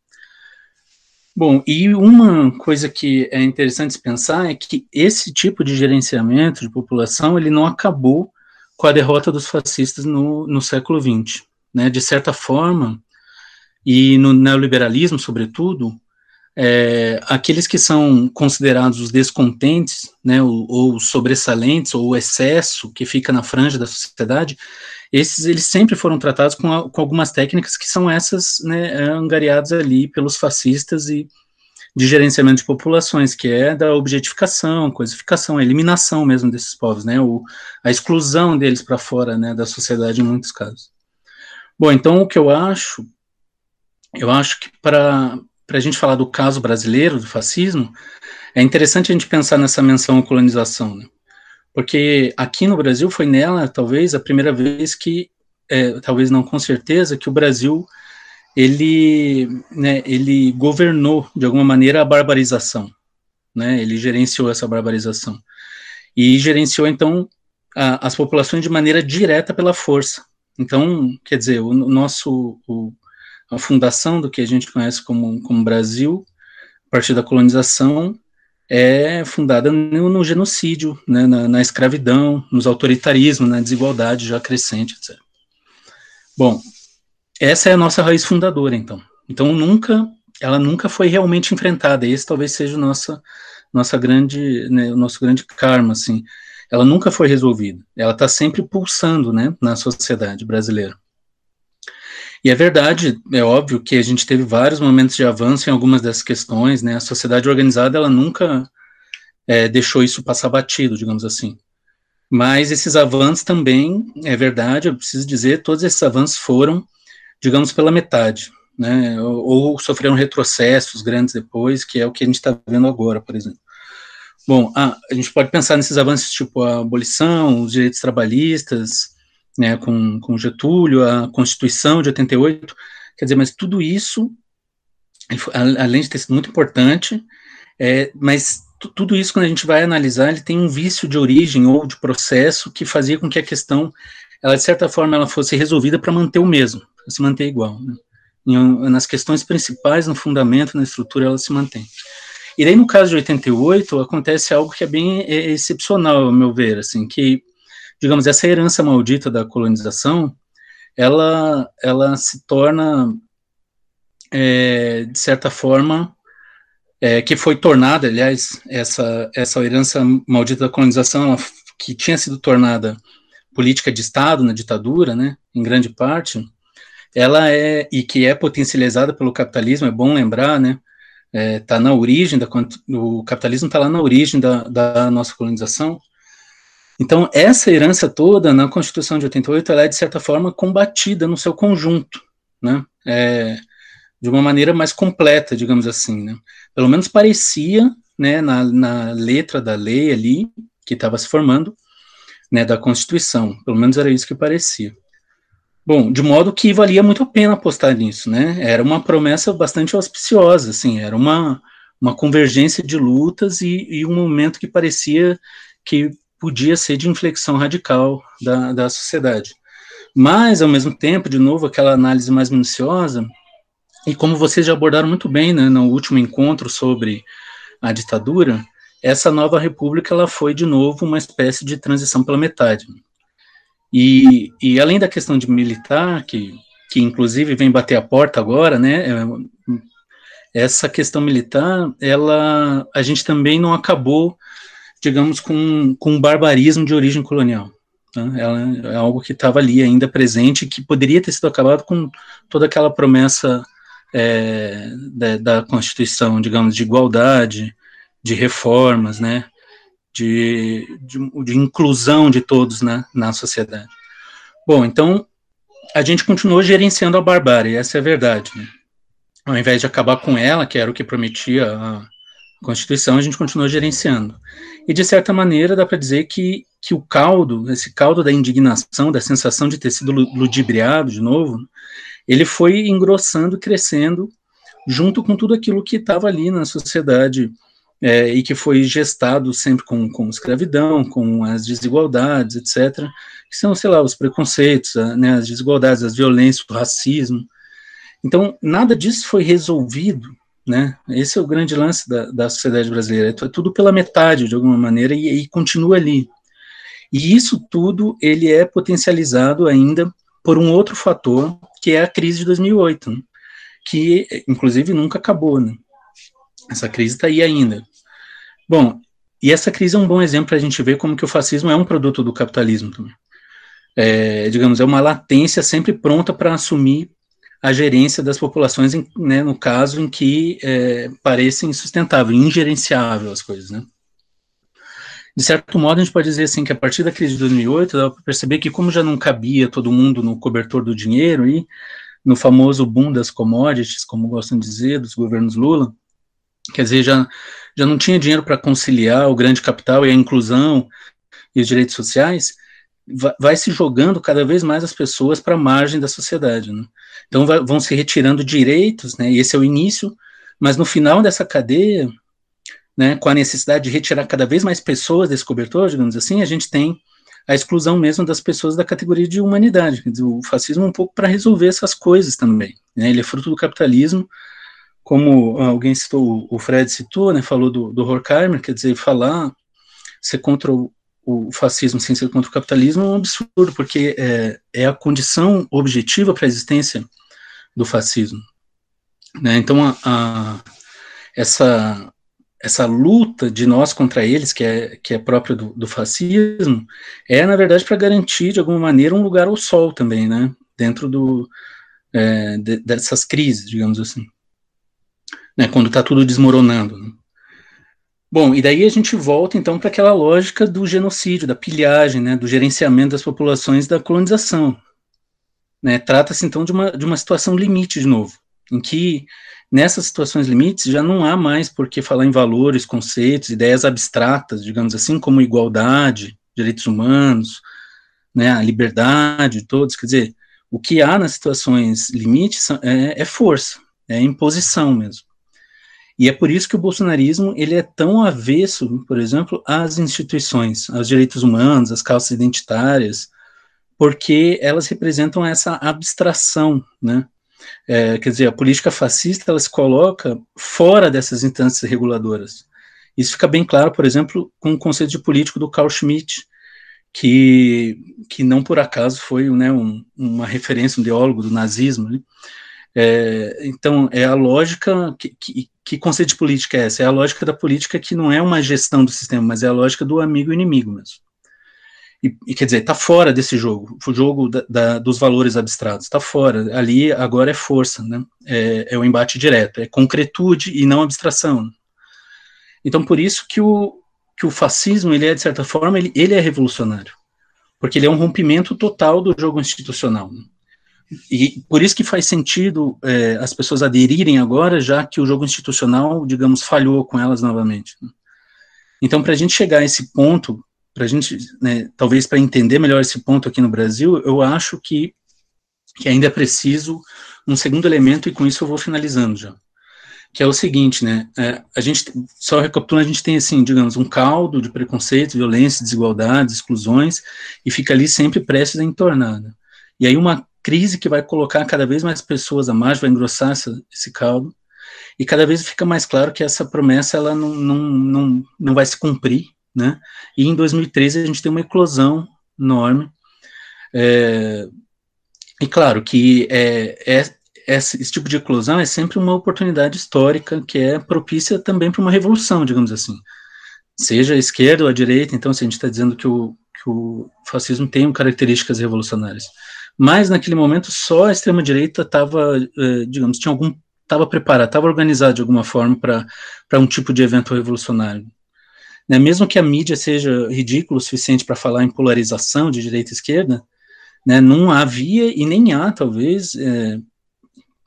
Bom, e uma coisa que é interessante pensar é que esse tipo de gerenciamento de população ele não acabou com a derrota dos fascistas no, no século XX. Né? De certa forma, e no neoliberalismo, sobretudo, é, aqueles que são considerados os descontentes, né, ou, ou sobressalentes, ou o excesso que fica na franja da sociedade, esses eles sempre foram tratados com, a, com algumas técnicas que são essas né, angariadas ali pelos fascistas e de gerenciamento de populações, que é da objetificação, coisificação, a eliminação mesmo desses povos, né, o, a exclusão deles para fora né, da sociedade em muitos casos. Bom, então o que eu acho, eu acho que para a gente falar do caso brasileiro do fascismo, é interessante a gente pensar nessa menção à colonização, né? porque aqui no Brasil foi nela, talvez, a primeira vez que, é, talvez não com certeza, que o Brasil ele, né, ele governou de alguma maneira a barbarização, né? Ele gerenciou essa barbarização e gerenciou então a, as populações de maneira direta pela força. Então, quer dizer, o, o nosso o, a fundação do que a gente conhece como, como Brasil, a partir da colonização, é fundada no, no genocídio, né, na, na, escravidão, nos autoritarismos, na desigualdade já crescente, etc. Bom, essa é a nossa raiz fundadora, então. Então nunca, ela nunca foi realmente enfrentada. Esse talvez seja nossa, nossa grande, né, o nosso grande karma, assim. Ela nunca foi resolvida. Ela está sempre pulsando, né, na sociedade brasileira. E é verdade, é óbvio que a gente teve vários momentos de avanço em algumas dessas questões, né? A sociedade organizada, ela nunca é, deixou isso passar batido, digamos assim. Mas esses avanços também, é verdade, eu preciso dizer, todos esses avanços foram, digamos, pela metade, né? Ou, ou sofreram retrocessos grandes depois, que é o que a gente está vendo agora, por exemplo. Bom, a, a gente pode pensar nesses avanços tipo a abolição, os direitos trabalhistas, né, com, com Getúlio, a Constituição de 88, quer dizer, mas tudo isso, além de ter sido muito importante, é, mas tudo isso, quando a gente vai analisar, ele tem um vício de origem ou de processo que fazia com que a questão, ela de certa forma, ela fosse resolvida para manter o mesmo, se manter igual. Né? Em, nas questões principais, no fundamento, na estrutura, ela se mantém. E daí, no caso de 88, acontece algo que é bem é, excepcional, ao meu ver, assim, que digamos, essa herança maldita da colonização, ela, ela se torna, é, de certa forma, é, que foi tornada, aliás, essa, essa herança maldita da colonização, que tinha sido tornada política de Estado na ditadura, né, em grande parte, ela é, e que é potencializada pelo capitalismo, é bom lembrar, né, está é, na origem, da, o capitalismo está lá na origem da, da nossa colonização, então, essa herança toda na Constituição de 88, ela é, de certa forma, combatida no seu conjunto, né? É, de uma maneira mais completa, digamos assim, né? Pelo menos parecia, né, na, na letra da lei ali, que estava se formando, né, da Constituição, pelo menos era isso que parecia. Bom, de modo que valia muito a pena apostar nisso, né? Era uma promessa bastante auspiciosa, assim, era uma, uma convergência de lutas e, e um momento que parecia que podia ser de inflexão radical da, da sociedade. Mas, ao mesmo tempo, de novo, aquela análise mais minuciosa, e como vocês já abordaram muito bem né, no último encontro sobre a ditadura, essa nova república ela foi, de novo, uma espécie de transição pela metade. E, e além da questão de militar, que, que inclusive vem bater a porta agora, né, é, essa questão militar, ela, a gente também não acabou, digamos, com, com um barbarismo de origem colonial. Né? Ela é algo que estava ali ainda presente, que poderia ter sido acabado com toda aquela promessa é, da, da Constituição, digamos, de igualdade, de reformas, né, de, de, de inclusão de todos na, na sociedade. Bom, então, a gente continuou gerenciando a barbárie, essa é a verdade. Né? Ao invés de acabar com ela, que era o que prometia a Constituição, a gente continuou gerenciando. E, de certa maneira, dá para dizer que, que o caldo, esse caldo da indignação, da sensação de ter sido ludibriado de novo, ele foi engrossando, crescendo, junto com tudo aquilo que estava ali na sociedade é, e que foi gestado sempre com, com escravidão, com as desigualdades, etc., que são, sei lá, os preconceitos, né, as desigualdades, as violências, o racismo. Então, nada disso foi resolvido, né? Esse é o grande lance da, da sociedade brasileira, é tudo pela metade, de alguma maneira, e, e continua ali. E isso tudo, ele é potencializado ainda por um outro fator, que é a crise de 2008, né? que, inclusive, nunca acabou, né? Essa crise está aí ainda. Bom, e essa crise é um bom exemplo para a gente ver como que o fascismo é um produto do capitalismo também. É, digamos, é uma latência sempre pronta para assumir a gerência das populações, em, né, no caso em que é, pareça insustentável, ingerenciável as coisas, né. De certo modo, a gente pode dizer assim que a partir da crise de 2008, dá para perceber que como já não cabia todo mundo no cobertor do dinheiro e no famoso boom das commodities, como gostam de dizer, dos governos Lula, Quer dizer, já, já não tinha dinheiro para conciliar o grande capital e a inclusão e os direitos sociais, vai, vai se jogando cada vez mais as pessoas para a margem da sociedade. Né? Então vai, vão se retirando direitos, né, e esse é o início, mas no final dessa cadeia, né, com a necessidade de retirar cada vez mais pessoas desse cobertor, digamos assim, a gente tem a exclusão mesmo das pessoas da categoria de humanidade. O fascismo é um pouco para resolver essas coisas também. Né? Ele é fruto do capitalismo, como alguém citou, o Fred citou, né, falou do, do Horkheimer, quer dizer, falar ser contra o, o fascismo sem ser contra o capitalismo é um absurdo, porque é, é a condição objetiva para a existência do fascismo. Né? Então, a, a, essa, essa luta de nós contra eles, que é, que é própria do, do fascismo, é, na verdade, para garantir, de alguma maneira, um lugar ao sol também, né? dentro do, é, de, dessas crises, digamos assim né, quando está tudo desmoronando. Né? Bom, e daí a gente volta então para aquela lógica do genocídio, da pilhagem, né, do gerenciamento das populações da colonização. Né? Trata-se então de uma, de uma situação limite de novo, em que nessas situações limites já não há mais por que falar em valores, conceitos, ideias abstratas, digamos assim, como igualdade, direitos humanos, né, a liberdade de todos, quer dizer, o que há nas situações limites é, é força, é imposição mesmo. E é por isso que o bolsonarismo ele é tão avesso, por exemplo, às instituições, aos direitos humanos, às causas identitárias, porque elas representam essa abstração, né? É, quer dizer, a política fascista ela se coloca fora dessas instâncias reguladoras. Isso fica bem claro, por exemplo, com o conceito de político do Carl Schmitt, que, que não por acaso foi né, um, uma referência, um ideólogo do nazismo. Né? É, então, é a lógica que, que, que conceito de política é essa? É a lógica da política que não é uma gestão do sistema, mas é a lógica do amigo e inimigo mesmo. E, e quer dizer, está fora desse jogo, o jogo da, da, dos valores abstratos, está fora. Ali agora é força, né? É, é, o embate direto, é concretude e não abstração. Então, por isso que o, que o fascismo, ele é, de certa forma, ele, ele é revolucionário, porque ele é um rompimento total do jogo institucional. Né? E por isso que faz sentido é, as pessoas aderirem agora, já que o jogo institucional, digamos, falhou com elas novamente. Né? Então, para a gente chegar a esse ponto, para a gente, né, talvez para entender melhor esse ponto aqui no Brasil, eu acho que, que ainda é preciso um segundo elemento, e com isso eu vou finalizando já que é o seguinte, né, é, a gente, só recapitulando, a gente tem, assim, digamos, um caldo de preconceito, violência, desigualdades, exclusões, e fica ali sempre prestes a entornar, né? E aí uma crise que vai colocar cada vez mais pessoas à margem, vai engrossar essa, esse caldo, e cada vez fica mais claro que essa promessa, ela não, não, não, não vai se cumprir, né, e em 2013 a gente tem uma eclosão enorme, é, e claro que é, é, esse, esse tipo de eclosão é sempre uma oportunidade histórica que é propícia também para uma revolução, digamos assim. Seja a esquerda ou a direita, então, se a gente está dizendo que o, que o fascismo tem características revolucionárias. Mas, naquele momento, só a extrema-direita estava, eh, digamos, tinha algum estava preparada, estava organizada de alguma forma para um tipo de evento revolucionário. Né, mesmo que a mídia seja ridícula o suficiente para falar em polarização de direita e esquerda, né, não havia e nem há, talvez, é,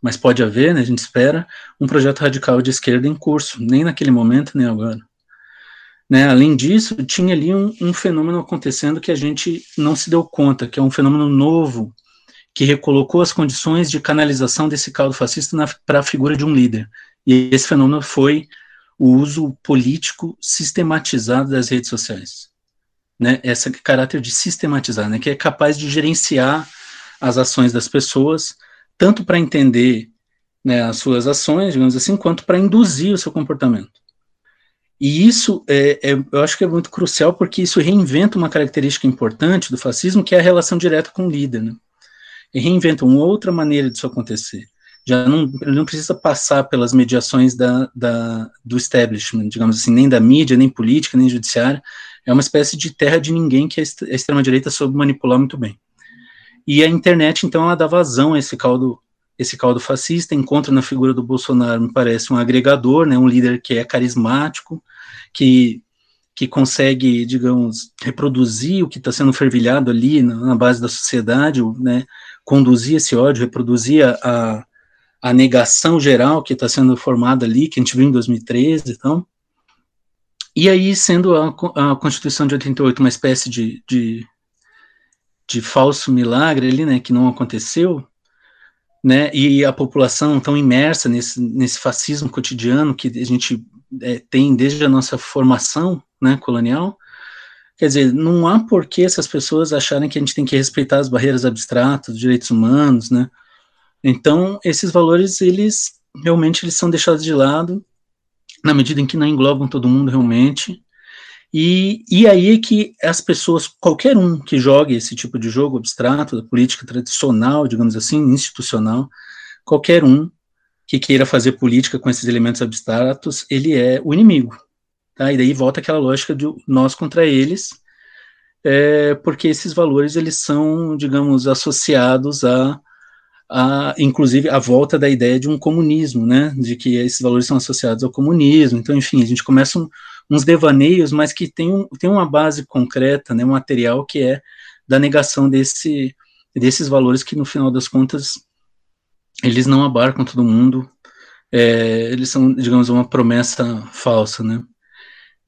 mas pode haver, né, a gente espera, um projeto radical de esquerda em curso, nem naquele momento, nem agora. Né, além disso, tinha ali um, um, fenômeno acontecendo que a gente não se deu conta, que é um fenômeno novo, que recolocou as condições de canalização desse caldo fascista para a figura de um líder. E esse fenômeno foi o uso político sistematizado das redes sociais. Né, esse caráter de sistematizar, né, que é capaz de gerenciar as ações das pessoas, tanto para entender né, as suas ações, digamos assim, quanto para induzir o seu comportamento. E isso é, é, eu acho que é muito crucial porque isso reinventa uma característica importante do fascismo, que é a relação direta com o líder. Né? E reinventa uma outra maneira disso acontecer. Já não, não precisa passar pelas mediações da, da, do establishment, digamos assim, nem da mídia, nem política, nem judiciária. É uma espécie de terra de ninguém que a extrema-direita soube manipular muito bem. E a internet, então, ela dá vazão a esse caldo, esse caldo fascista, encontra na figura do Bolsonaro, me parece, um agregador, né, um líder que é carismático, que, que consegue, digamos, reproduzir o que está sendo fervilhado ali na, na, base da sociedade, né, conduzir esse ódio, reproduzir a, a negação geral que está sendo formada ali, que a gente viu em 2013, então, e aí, sendo a, a Constituição de 88 uma espécie de, de de falso milagre ali, né, que não aconteceu, né, e a população tão imersa nesse, nesse fascismo cotidiano que a gente é, tem desde a nossa formação, né, colonial, quer dizer, não há por que essas pessoas acharem que a gente tem que respeitar as barreiras abstratas, os direitos humanos, né, então esses valores, eles realmente eles são deixados de lado, na medida em que não englobam todo mundo realmente, e, e aí é que as pessoas, qualquer um que jogue esse tipo de jogo abstrato, da política tradicional, digamos assim, institucional, qualquer um que queira fazer política com esses elementos abstratos, ele é o inimigo. Tá? E daí volta aquela lógica de nós contra eles, é, porque esses valores eles são, digamos, associados a, a, inclusive, a volta da ideia de um comunismo, né, de que esses valores são associados ao comunismo. Então, enfim, a gente começa um, uns devaneios, mas que tem, um, tem uma base concreta, né, um material que é da negação desse, desses valores que, no final das contas, eles não abarcam todo mundo, é, eles são, digamos, uma promessa falsa, né.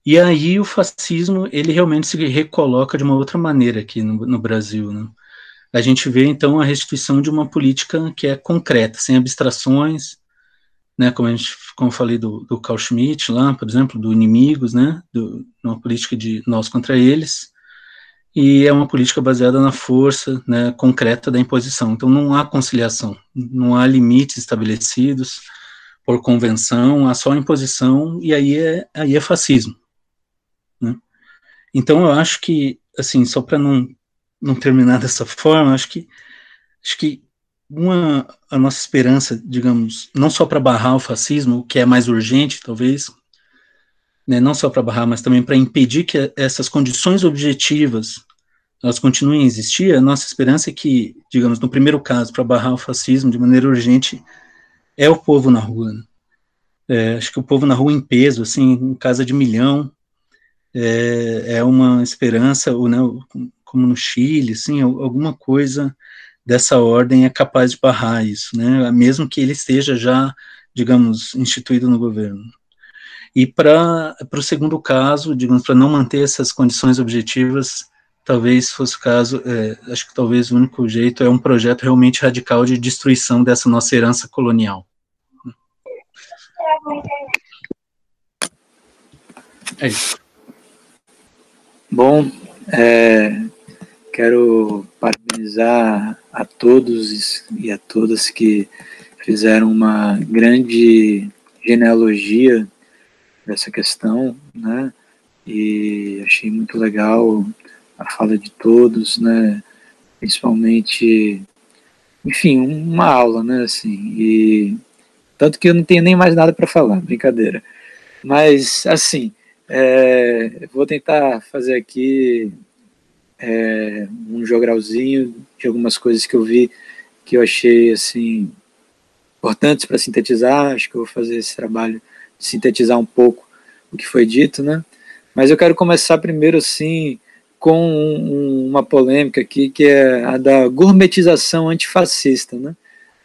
E aí o fascismo, ele realmente se recoloca de uma outra maneira aqui no, no Brasil, né. A gente vê, então, a restituição de uma política que é concreta, sem abstrações, né, como a gente, como eu falei do, do Carl Schmitt lá, por exemplo, do inimigos, né, do, uma política de nós contra eles, e é uma política baseada na força, né, concreta da imposição. Então não há conciliação, não há limites estabelecidos por convenção, há só imposição e aí é aí é fascismo. Né? Então eu acho que assim só para não não terminar [laughs] dessa forma, acho que acho que uma, a nossa esperança, digamos, não só para barrar o fascismo, o que é mais urgente, talvez, né, não só para barrar, mas também para impedir que essas condições objetivas elas continuem a existir, a nossa esperança é que, digamos, no primeiro caso, para barrar o fascismo de maneira urgente, é o povo na rua. Né? É, acho que o povo na rua em peso, assim, em casa de milhão, é, é uma esperança, ou, né, como no Chile, assim, alguma coisa dessa ordem é capaz de barrar isso, né? Mesmo que ele esteja já, digamos, instituído no governo. E para o segundo caso, digamos, para não manter essas condições objetivas, talvez fosse o caso, é, acho que talvez o único jeito é um projeto realmente radical de destruição dessa nossa herança colonial. É isso. Bom, é, quero parabenizar a todos e a todas que fizeram uma grande genealogia dessa questão, né? E achei muito legal a fala de todos, né? Principalmente, enfim, uma aula, né? Assim, e tanto que eu não tenho nem mais nada para falar, brincadeira. Mas, assim, é, vou tentar fazer aqui é, um jogralzinho de algumas coisas que eu vi que eu achei, assim, importantes para sintetizar. Acho que eu vou fazer esse trabalho de sintetizar um pouco o que foi dito, né? Mas eu quero começar primeiro, assim, com um, uma polêmica aqui, que é a da gourmetização antifascista, né?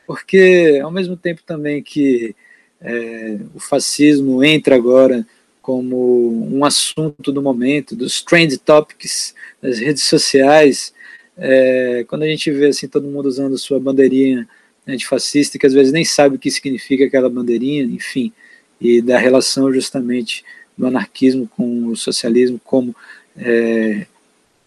porque ao mesmo tempo também que é, o fascismo entra agora como um assunto do momento, dos trend topics das redes sociais, é, quando a gente vê assim todo mundo usando sua bandeirinha antifascista, que às vezes nem sabe o que significa aquela bandeirinha, enfim, e da relação justamente do anarquismo com o socialismo como é,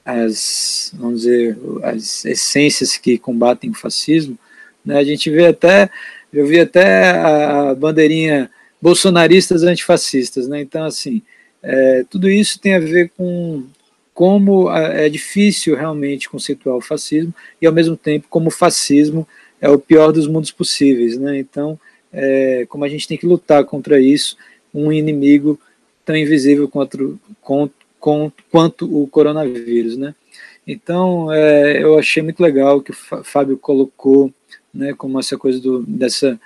as, vamos dizer, as essências que combatem o fascismo, né? A gente vê até, eu vi até a bandeirinha bolsonaristas antifascistas, né? Então, assim, é, tudo isso tem a ver com como é difícil realmente conceituar o fascismo e, ao mesmo tempo, como o fascismo é o pior dos mundos possíveis, né? Então, é, como a gente tem que lutar contra isso, um inimigo tão invisível quanto, quanto, quanto o coronavírus, né? Então, é, eu achei muito legal que o Fábio colocou né, como essa coisa do, dessa,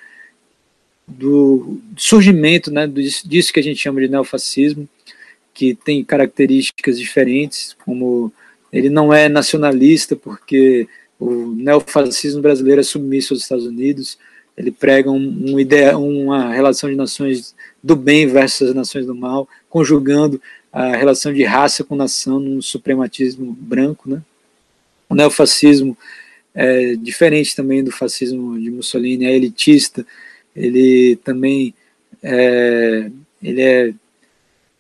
do surgimento né, disso que a gente chama de neofascismo, que tem características diferentes, como ele não é nacionalista, porque o neofascismo brasileiro é submisso aos Estados Unidos, ele prega um, um ideia, uma relação de nações do bem versus as nações do mal, conjugando a relação de raça com nação num suprematismo branco, né? O neofascismo é diferente também do fascismo de Mussolini, é elitista, ele também é, ele é,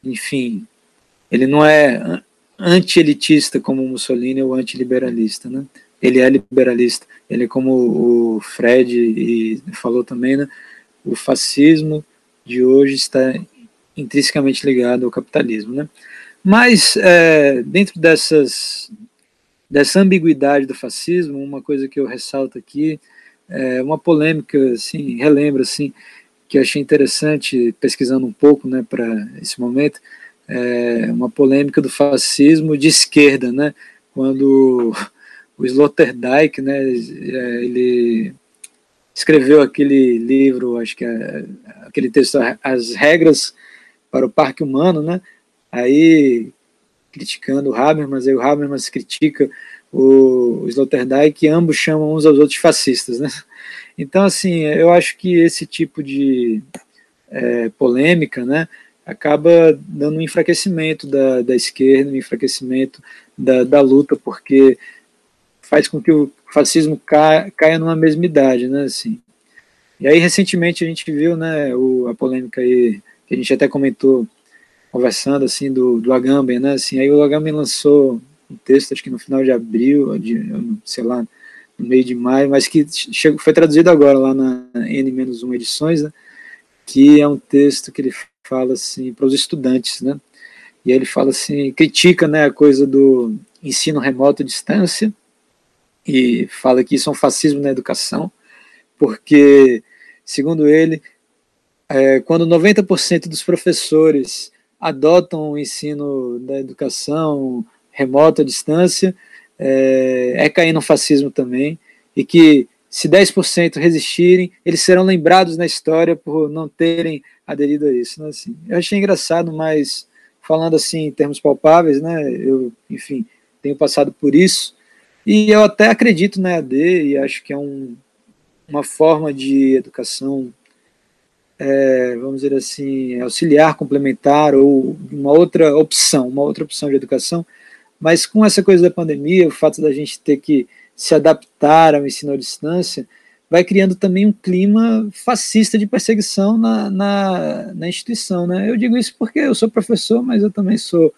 enfim, ele não é anti-elitista como Mussolini ou anti-liberalista, né? Ele é liberalista, ele é como o Fred falou também, né? O fascismo de hoje está intrinsecamente ligado ao capitalismo, né? Mas é, dentro dessas dessa ambiguidade do fascismo, uma coisa que eu ressalto aqui, é uma polêmica, assim, relembro, assim, que achei interessante, pesquisando um pouco, né, para esse momento, é uma polêmica do fascismo de esquerda, né, quando [laughs] o Sloterdijk, né, é, ele escreveu aquele livro, acho que é, aquele texto, As Regras para o Parque Humano, né, aí criticando o Habermas, aí o Habermas critica o Sloterdijk, e ambos chamam uns aos outros fascistas, né? Então, assim, eu acho que esse tipo de é, polêmica, né, acaba dando um enfraquecimento da, da esquerda, um enfraquecimento da, da luta, porque faz com que o fascismo caia, caia numa mesmidade, né, assim. E aí, recentemente, a gente viu, né, o, a polêmica aí, que a gente até comentou conversando assim do, do Agamben, né? Assim, aí o Agamben lançou um texto, acho que no final de abril, de, sei lá, no meio de maio, mas que chegou, foi traduzido agora lá na N-1 edições, né? Que é um texto que ele fala assim para os estudantes, né? E ele fala assim, critica, né, a coisa do ensino remoto à distância e fala que isso é um fascismo na educação, porque, segundo ele, é, quando 90% dos professores adotam o ensino da educação remota, distância, é, é cair no fascismo também, e que se 10% resistirem, eles serão lembrados na história por não terem aderido a isso. Né? Assim, eu achei engraçado, mas falando assim em termos palpáveis, né, eu, enfim, tenho passado por isso, E eu até acredito na EAD e acho que é um, uma forma de educação, é, vamos dizer assim, auxiliar, complementar ou uma outra opção, uma outra opção de educação. Mas com essa coisa da pandemia, o fato da gente ter que se adaptar ao ensino à distância, vai criando também um clima fascista de perseguição na, na, na instituição. Né? Eu digo isso porque eu sou professor, mas eu também sou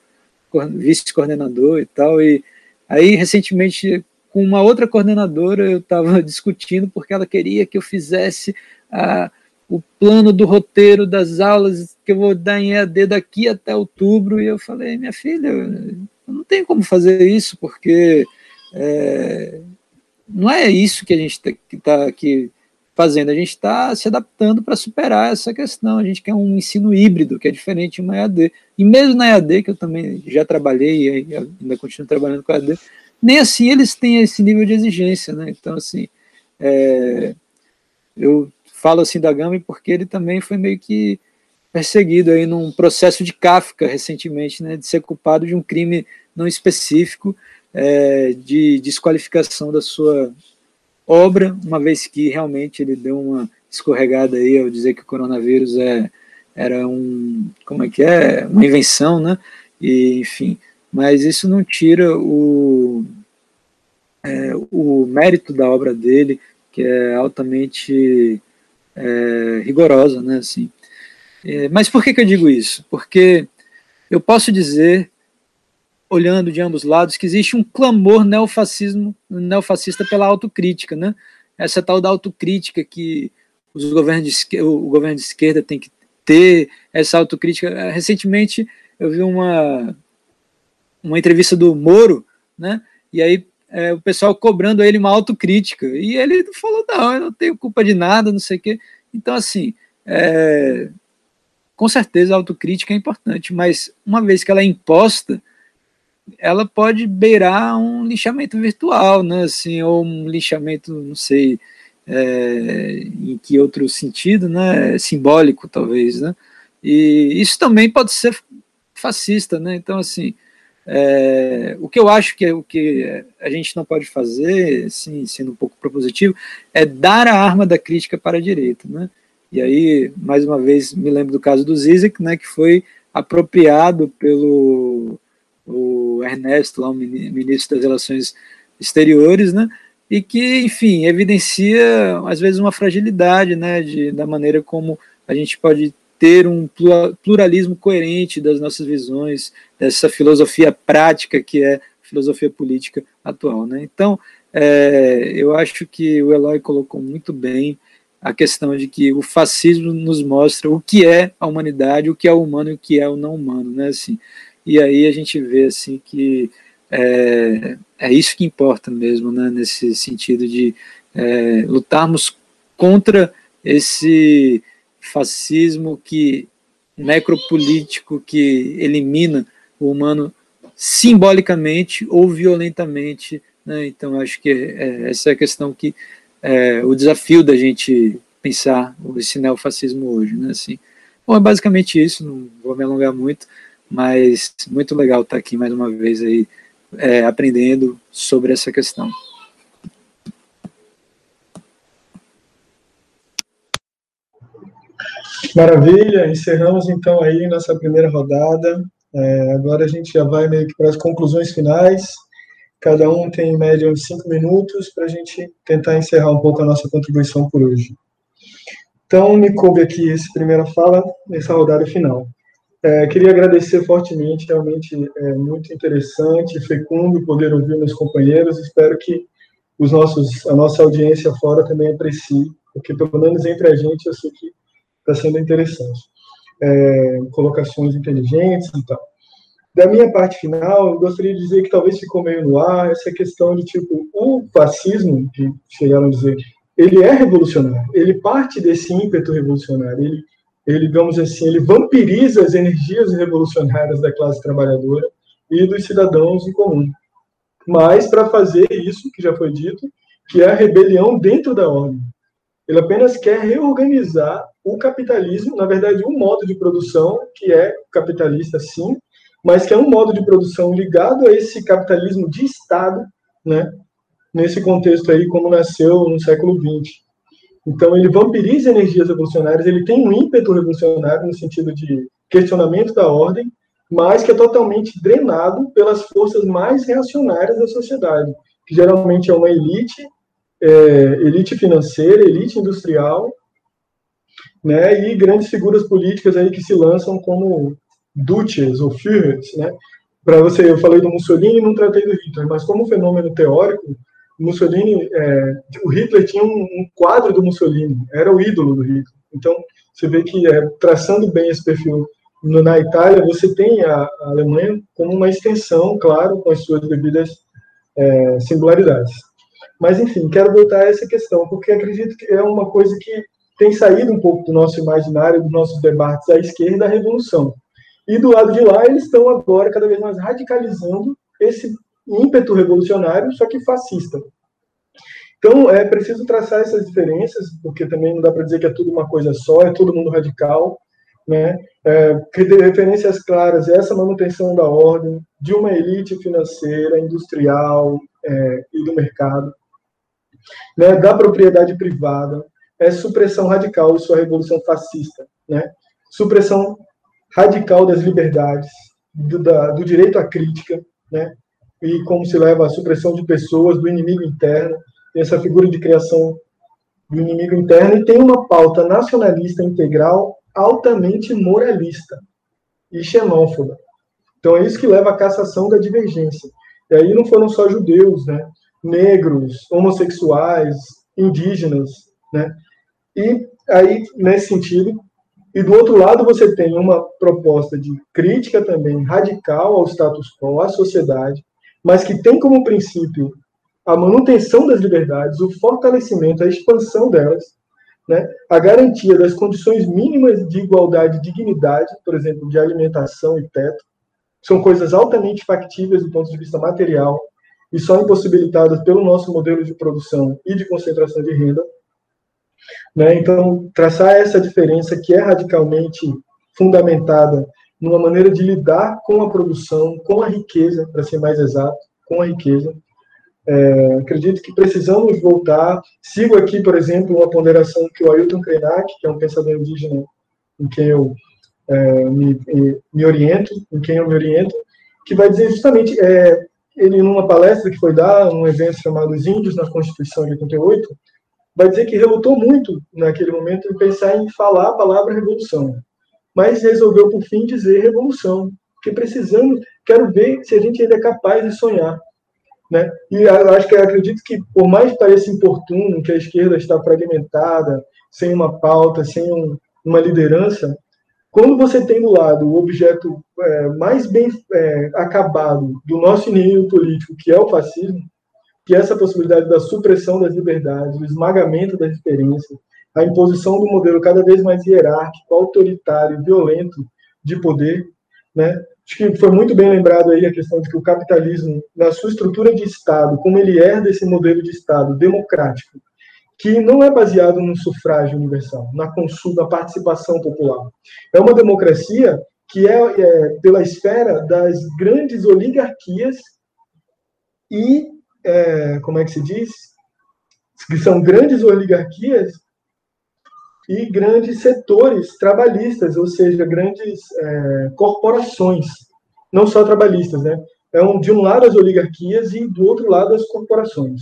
vice-coordenador e tal, e Aí, recentemente, com uma outra coordenadora, eu estava [laughs] discutindo porque ela queria que eu fizesse a, o plano do roteiro das aulas que eu vou dar em EAD daqui até outubro, e eu falei, minha filha, não tenho como fazer isso, porque é, não é isso que a gente está tá aqui fazendo, a gente está se adaptando para superar essa questão, a gente quer um ensino híbrido, que é diferente de uma EAD, e mesmo na EAD, que eu também já trabalhei e ainda continuo trabalhando com a EAD, nem assim eles têm esse nível de exigência, né, então assim, é, eu falo assim da Gama porque ele também foi meio que perseguido aí num processo de Kafka recentemente, né, de ser culpado de um crime não específico, é, de desqualificação da sua obra, uma vez que realmente ele deu uma escorregada aí ao dizer que o coronavírus é, era um, como é que é, uma invenção, né? E, enfim, mas isso não tira o, é, o mérito da obra dele, que é altamente é, rigorosa, né? Assim. É, mas por que, que eu digo isso? Porque eu posso dizer olhando de ambos lados que existe um clamor neofascismo, neofascista pela autocrítica, né? Essa tal da autocrítica que os governos de o governo de esquerda tem que ter essa autocrítica. Recentemente eu vi uma uma entrevista do Moro, né? E aí é, o pessoal cobrando ele uma autocrítica e ele falou não, eu não tenho culpa de nada, não sei o quê. Então assim, é, com certeza a autocrítica é importante, mas uma vez que ela é imposta, ela pode beirar um lixamento virtual, né, assim, ou um lixamento, não sei, é, em que outro sentido, né, simbólico talvez, né, e isso também pode ser fascista, né, então assim, é, o que eu acho que é o que a gente não pode fazer, assim, sendo um pouco propositivo, é dar a arma da crítica para a direita, né, e aí, mais uma vez, me lembro do caso do Zizek, né, que foi apropriado pelo o Ernesto, lá, o ministro das Relações Exteriores, né? E que, enfim, evidencia às vezes uma fragilidade, né, de, da maneira como a gente pode ter um pluralismo coerente das nossas visões, dessa filosofia prática que é a filosofia política atual, né? Então, é, eu acho que o Eloy colocou muito bem a questão de que o fascismo nos mostra o que é a humanidade, o que é o humano e o que é o não humano, né? Assim, e aí a gente vê assim que é, é isso que importa mesmo, né, nesse sentido de é, lutarmos contra esse fascismo que necropolítico que elimina o humano simbolicamente ou violentamente, né? Então acho que é, essa é a questão que é, o desafio da gente pensar esse neofascismo hoje, né? Assim, bom, é basicamente isso. Não vou me alongar muito. Mas muito legal estar aqui mais uma vez aí é, aprendendo sobre essa questão. Maravilha, encerramos então aí nossa primeira rodada. É, agora a gente já vai meio que para as conclusões finais. Cada um tem em média uns cinco minutos para a gente tentar encerrar um pouco a nossa contribuição por hoje. Então, me coube aqui essa primeira fala nessa rodada final. É, queria agradecer fortemente, realmente é muito interessante, fecundo poder ouvir meus companheiros. Espero que os nossos, a nossa audiência fora também aprecie, porque pelo menos entre a gente eu sei que está sendo interessante. É, colocações inteligentes e tal. Da minha parte final, eu gostaria de dizer que talvez ficou meio no ar essa questão de tipo o fascismo, que chegaram a dizer, ele é revolucionário, ele parte desse ímpeto revolucionário, ele ele, digamos assim, ele vampiriza as energias revolucionárias da classe trabalhadora e dos cidadãos em comum. Mas para fazer isso, que já foi dito, que é a rebelião dentro da ordem. Ele apenas quer reorganizar o capitalismo, na verdade, um modo de produção que é capitalista, sim, mas que é um modo de produção ligado a esse capitalismo de Estado, né, nesse contexto aí, como nasceu no século XX. Então, ele vampiriza energias revolucionárias, ele tem um ímpeto revolucionário no sentido de questionamento da ordem, mas que é totalmente drenado pelas forças mais reacionárias da sociedade, que geralmente é uma elite, é, elite financeira, elite industrial, né, e grandes figuras políticas aí que se lançam como duces ou Führers, né? Para você, eu falei do Mussolini e não tratei do Hitler, mas como fenômeno teórico, Mussolini, é, o Hitler tinha um, um, quadro do Mussolini, era o ídolo do Hitler. Então, você vê que é, traçando bem esse perfil no, na Itália, você tem a, a, Alemanha como uma extensão, claro, com as suas devidas é, singularidades. Mas, enfim, quero voltar a essa questão, porque acredito que é uma coisa que tem saído um pouco do nosso imaginário, dos nossos debates à esquerda, a revolução. E do lado de lá, eles estão agora cada vez mais radicalizando esse ímpeto revolucionário, só que fascista. Então, é preciso traçar essas diferenças, porque também não dá para dizer que é tudo uma coisa só, é todo mundo radical, né? É, referências claras, essa manutenção da ordem de uma elite financeira, industrial é, e do mercado, né? da propriedade privada, é supressão radical de sua revolução fascista, né? Supressão radical das liberdades, do, da, do direito à crítica, né? E como se leva à supressão de pessoas, do inimigo interno, essa figura de criação do inimigo interno, e tem uma pauta nacionalista integral altamente moralista e xenófoba. Então é isso que leva à cassação da divergência. E aí não foram só judeus, né? Negros, homossexuais, indígenas, né? E aí, nesse sentido, e do outro lado você tem uma proposta de crítica também radical ao status quo, à sociedade, mas que tem como princípio a manutenção das liberdades, o fortalecimento, a expansão delas, né? a garantia das condições mínimas de igualdade e dignidade, por exemplo, de alimentação e teto, são coisas altamente factíveis do ponto de vista material e só impossibilitadas pelo nosso modelo de produção e de concentração de renda, né? Então, traçar essa diferença que é radicalmente fundamentada numa maneira de lidar com a produção, com a riqueza, para ser mais exato, com a riqueza. É, acredito que precisamos voltar. Sigo aqui, por exemplo, uma ponderação que o Ailton Krenak, que é um pensador indígena em quem eu é, me, me, oriento, em quem eu me oriento, que vai dizer justamente, é, ele numa palestra que foi dar, num evento chamado Os Índios na Constituição de 88, vai dizer que relutou muito naquele momento em pensar em falar a palavra revolução, mas resolveu por fim dizer revolução, porque precisando, quero ver se a gente ainda é capaz de sonhar, né? E acho que acredito que por mais pareça importuno que a esquerda está fragmentada, sem uma pauta, sem um, uma liderança, quando você tem do lado o objeto é, mais bem é, acabado do nosso inimigo político, que é o fascismo, que essa possibilidade da supressão das liberdades, o esmagamento das diferenças, a imposição do modelo cada vez mais hierárquico, autoritário, violento de poder, né? Acho que foi muito bem lembrado aí a questão de que o capitalismo, na sua estrutura de Estado, como ele herda esse modelo de Estado democrático, que não é baseado no sufrágio universal, na consulta, na participação popular. É uma democracia que é, é pela esfera das grandes oligarquias e é, como é que se diz? Que são grandes oligarquias e grandes setores trabalhistas, ou seja, grandes é, corporações, não só trabalhistas, né? É um, de um lado as oligarquias e do outro lado as corporações.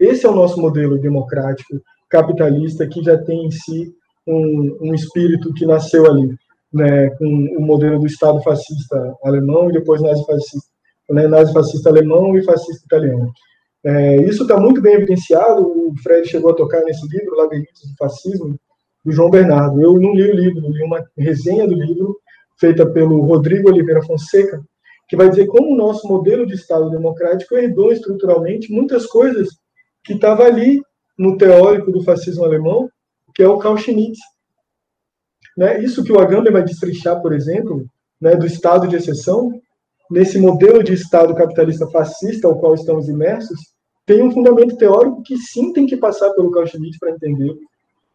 Esse é o nosso modelo democrático, capitalista, que já tem em si um, um espírito que nasceu ali, né, com o modelo do Estado fascista alemão e depois nazi-fascista, né, nazi-fascista alemão e fascista italiano. É, isso está muito bem evidenciado, o Fred chegou a tocar nesse livro, Laberintos do Fascismo, do João Bernardo. Eu não li o livro, li uma resenha do livro, feita pelo Rodrigo Oliveira Fonseca, que vai dizer como o nosso modelo de Estado democrático herdou estruturalmente muitas coisas que estavam ali no teórico do fascismo alemão, que é o Carl Schmitt. Né? Isso que o Agamben vai destrinchar, por exemplo, né, do Estado de exceção, nesse modelo de Estado capitalista fascista ao qual estamos imersos, tem um fundamento teórico que sim tem que passar pelo Carl Schmitt para entender,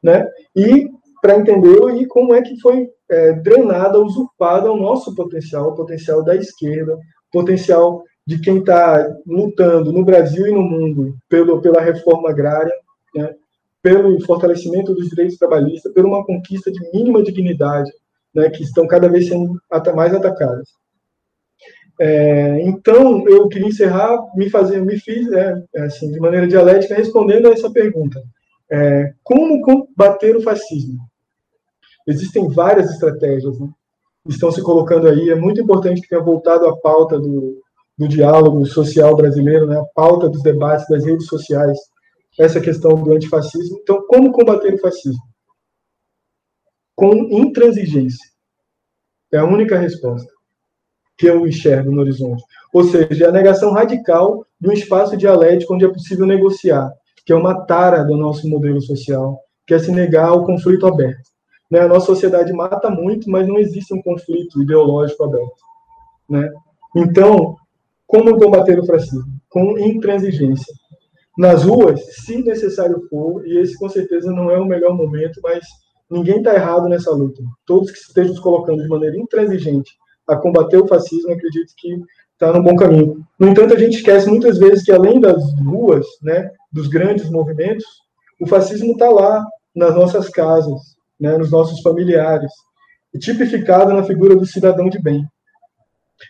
né? E para entender e como é que foi é, drenada, usurpada o nosso potencial, o potencial da esquerda, potencial de quem está lutando no Brasil e no mundo pelo, pela reforma agrária, né, pelo fortalecimento dos direitos trabalhistas, por uma conquista de mínima dignidade, né, que estão cada vez sendo mais atacadas. É, então, eu queria encerrar, me fazer, me fiz, né, assim, de maneira dialética, respondendo a essa pergunta: é, como combater o fascismo? Existem várias estratégias, né? estão se colocando aí. É muito importante que tenha voltado à pauta do, do diálogo social brasileiro, né? a pauta dos debates das redes sociais, essa questão do antifascismo. Então, como combater o fascismo? Com intransigência. É a única resposta que eu enxergo no horizonte. Ou seja, a negação radical de um espaço dialético onde é possível negociar, que é uma tara do nosso modelo social, que é se negar ao conflito aberto. Né? A nossa sociedade mata muito, mas não existe um conflito ideológico aberto. Né? Então, como combater o fascismo? Com intransigência. Nas ruas, se necessário for, e esse com certeza não é o melhor momento, mas ninguém está errado nessa luta. Todos que estejam se colocando de maneira intransigente a combater o fascismo, acredito que está no bom caminho. No entanto, a gente esquece muitas vezes que além das ruas, né, dos grandes movimentos, o fascismo está lá nas nossas casas, né, nos nossos familiares, tipificado na figura do cidadão de bem.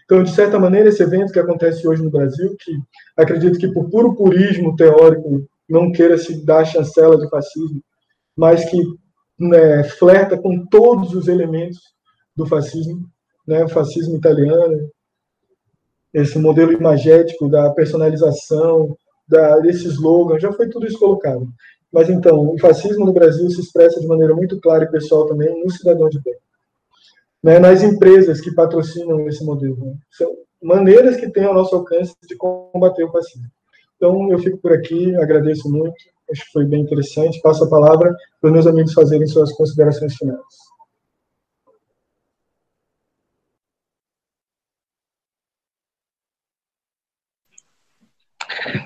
Então, de certa maneira, esse evento que acontece hoje no Brasil, que acredito que por puro purismo teórico não queira se dar chancela de fascismo, mas que né, flerta com todos os elementos do fascismo, né, o fascismo italiano, esse modelo imagético da personalização, da, desse slogan, já foi tudo isso colocado. Mas então, o fascismo no Brasil se expressa de maneira muito clara e pessoal também no cidadão de bem. Né, nas empresas que patrocinam esse modelo. Né? São maneiras que têm ao nosso alcance de combater o fascismo. Então, eu fico por aqui, agradeço muito, acho que foi bem interessante. Passo a palavra para os meus amigos fazerem suas considerações finais.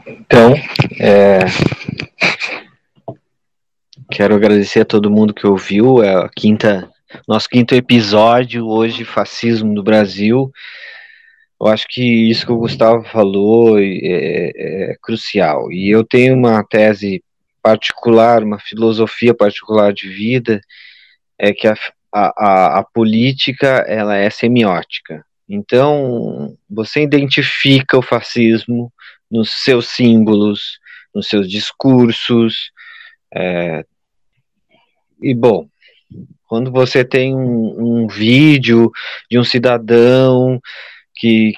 Então, é, Quero agradecer a todo mundo que ouviu. É a quinta, nosso quinto episódio hoje, fascismo no Brasil. Eu acho que isso que o Gustavo falou é, é crucial. E eu tenho uma tese particular, uma filosofia particular de vida, é que a, a, a política ela é semiótica. Então, você identifica o fascismo nos seus símbolos, nos seus discursos, é, e bom, quando você tem um, um vídeo de um cidadão que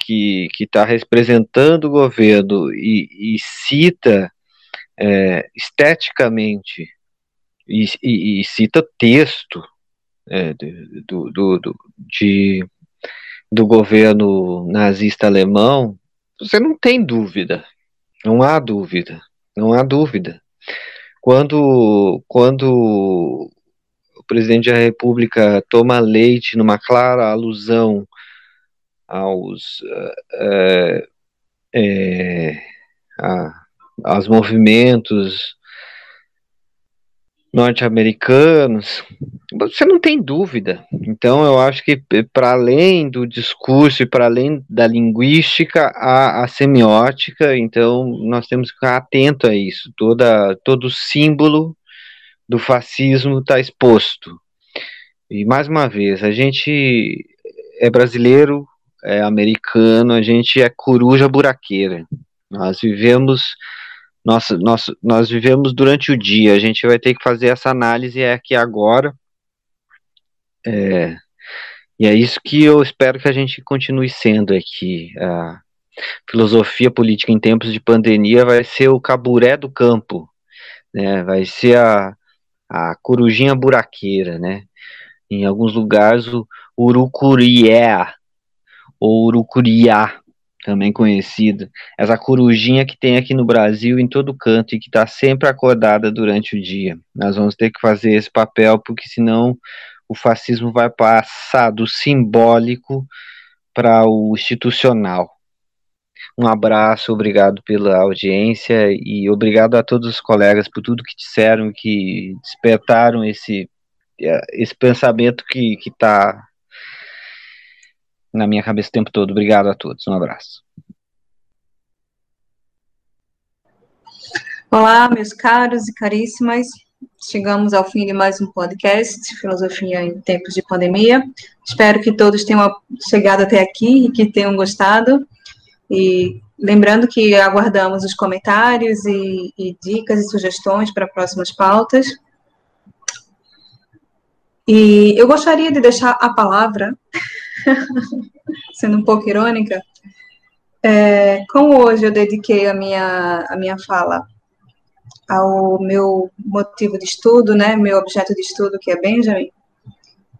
que está representando o governo e, e cita é, esteticamente e, e, e, cita texto é, do, do, do, de, do governo nazista alemão, você não tem dúvida, não há dúvida, não há dúvida. Quando, quando presidente da República toma leite numa clara alusão aos é, é, a, aos movimentos norte-americanos, você não tem dúvida. Então, eu acho que para além do discurso e para além da linguística, há a semiótica. Então, nós temos que ficar atento a isso. Toda todo símbolo do fascismo está exposto. E mais uma vez, a gente é brasileiro, é americano, a gente é coruja buraqueira. Nós vivemos nós, nós, nós vivemos durante o dia, a gente vai ter que fazer essa análise aqui agora. É, e é isso que eu espero que a gente continue sendo aqui. A filosofia política em tempos de pandemia vai ser o caburé do campo, né? vai ser a, a corujinha buraqueira, né? Em alguns lugares o urucurié ou urucuriá, também conhecido, essa corujinha que tem aqui no Brasil em todo canto e que está sempre acordada durante o dia. Nós vamos ter que fazer esse papel porque senão o fascismo vai passar do simbólico para o institucional. Um abraço, obrigado pela audiência e obrigado a todos os colegas por tudo que disseram, que despertaram esse, esse pensamento que está na minha cabeça o tempo todo. Obrigado a todos, um abraço. Olá, meus caros e caríssimas. Chegamos ao fim de mais um podcast, Filosofia em Tempos de Pandemia. Espero que todos tenham chegado até aqui e que tenham gostado. E lembrando que aguardamos os comentários e, e dicas e sugestões para próximas pautas. E eu gostaria de deixar a palavra [laughs] sendo um pouco irônica, é, como hoje eu dediquei a minha, a minha fala ao meu motivo de estudo, né, meu objeto de estudo, que é Benjamin,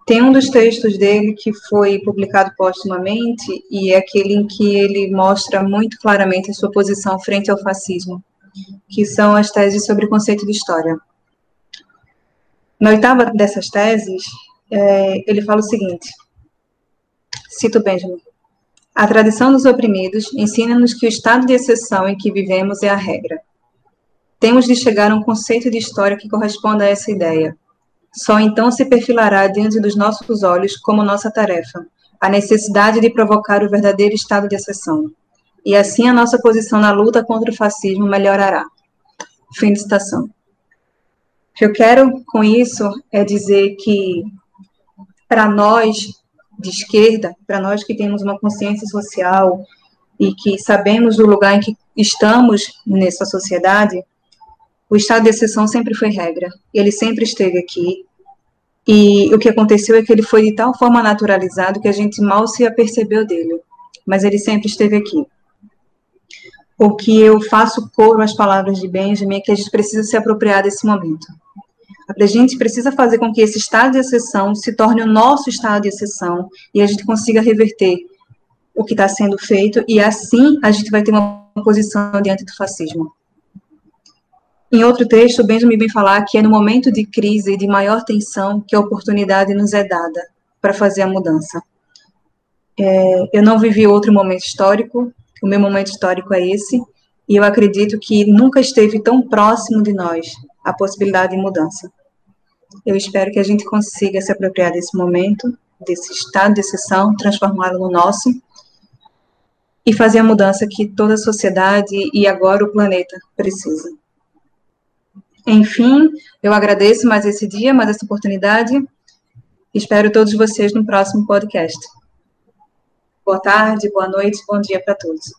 tem um dos textos dele que foi publicado postumamente e é aquele em que ele mostra muito claramente a sua posição frente ao fascismo, que são as teses sobre o conceito de história. Na oitava dessas teses, é, ele fala o seguinte: cito Benjamin. A tradição dos oprimidos ensina-nos que o estado de exceção em que vivemos é a regra. Temos de chegar a um conceito de história que corresponda a essa ideia. Só então se perfilará diante dos nossos olhos como nossa tarefa a necessidade de provocar o verdadeiro estado de exceção. E assim a nossa posição na luta contra o fascismo melhorará. Fim de citação. O que eu quero com isso é dizer que, para nós de esquerda, para nós que temos uma consciência social e que sabemos do lugar em que estamos nessa sociedade, o estado de exceção sempre foi regra, ele sempre esteve aqui. E o que aconteceu é que ele foi de tal forma naturalizado que a gente mal se apercebeu dele, mas ele sempre esteve aqui. O que eu faço coro às palavras de Benjamin é que a gente precisa se apropriar desse momento. A gente precisa fazer com que esse estado de exceção se torne o nosso estado de exceção e a gente consiga reverter o que está sendo feito e assim a gente vai ter uma posição diante do fascismo. Em outro texto, Benjamin vem falar que é no momento de crise e de maior tensão que a oportunidade nos é dada para fazer a mudança. É, eu não vivi outro momento histórico, o meu momento histórico é esse, e eu acredito que nunca esteve tão próximo de nós a possibilidade de mudança. Eu espero que a gente consiga se apropriar desse momento, desse estado de exceção, transformá-lo no nosso e fazer a mudança que toda a sociedade e agora o planeta precisa. Enfim, eu agradeço mais esse dia, mais essa oportunidade. Espero todos vocês no próximo podcast. Boa tarde, boa noite, bom dia para todos.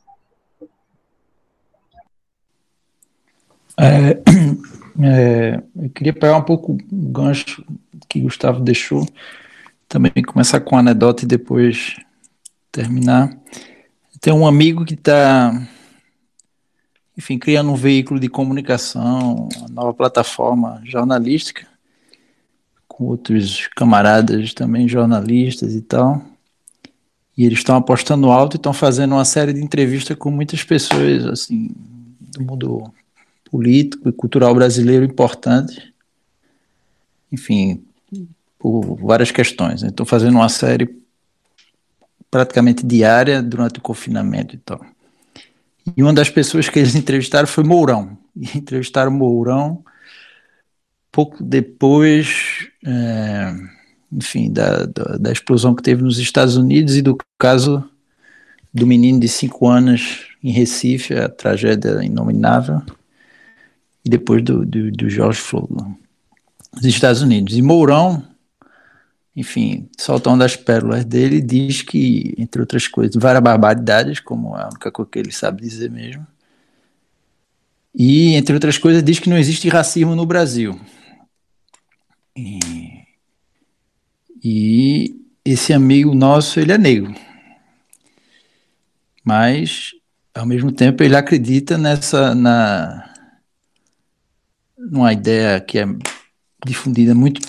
É, [clears throat] é, eu queria pegar um pouco o gancho que Gustavo deixou, também começar com anedota e depois terminar. Tem um amigo que está enfim, criando um veículo de comunicação, uma nova plataforma jornalística, com outros camaradas também jornalistas e tal. E eles estão apostando alto e estão fazendo uma série de entrevistas com muitas pessoas, assim, do mundo político e cultural brasileiro importante. Enfim, por várias questões. Né? Estou fazendo uma série praticamente diária durante o confinamento e tal. E uma das pessoas que eles entrevistaram foi Mourão. E entrevistaram Mourão pouco depois, é, enfim, da, da, da, explosão que teve nos Estados Unidos e do caso do menino de cinco anos em Recife, a tragédia inominável, depois do, do, do George Floyd, nos Estados Unidos. E Mourão enfim, soltando as pérolas dele, diz que, entre outras coisas, várias barbaridades, como a única coisa que ele sabe dizer mesmo. E, entre outras coisas, diz que não existe racismo no Brasil. E, e esse amigo nosso, ele é negro. Mas, ao mesmo tempo, ele acredita nessa, na, numa ideia que é difundida muito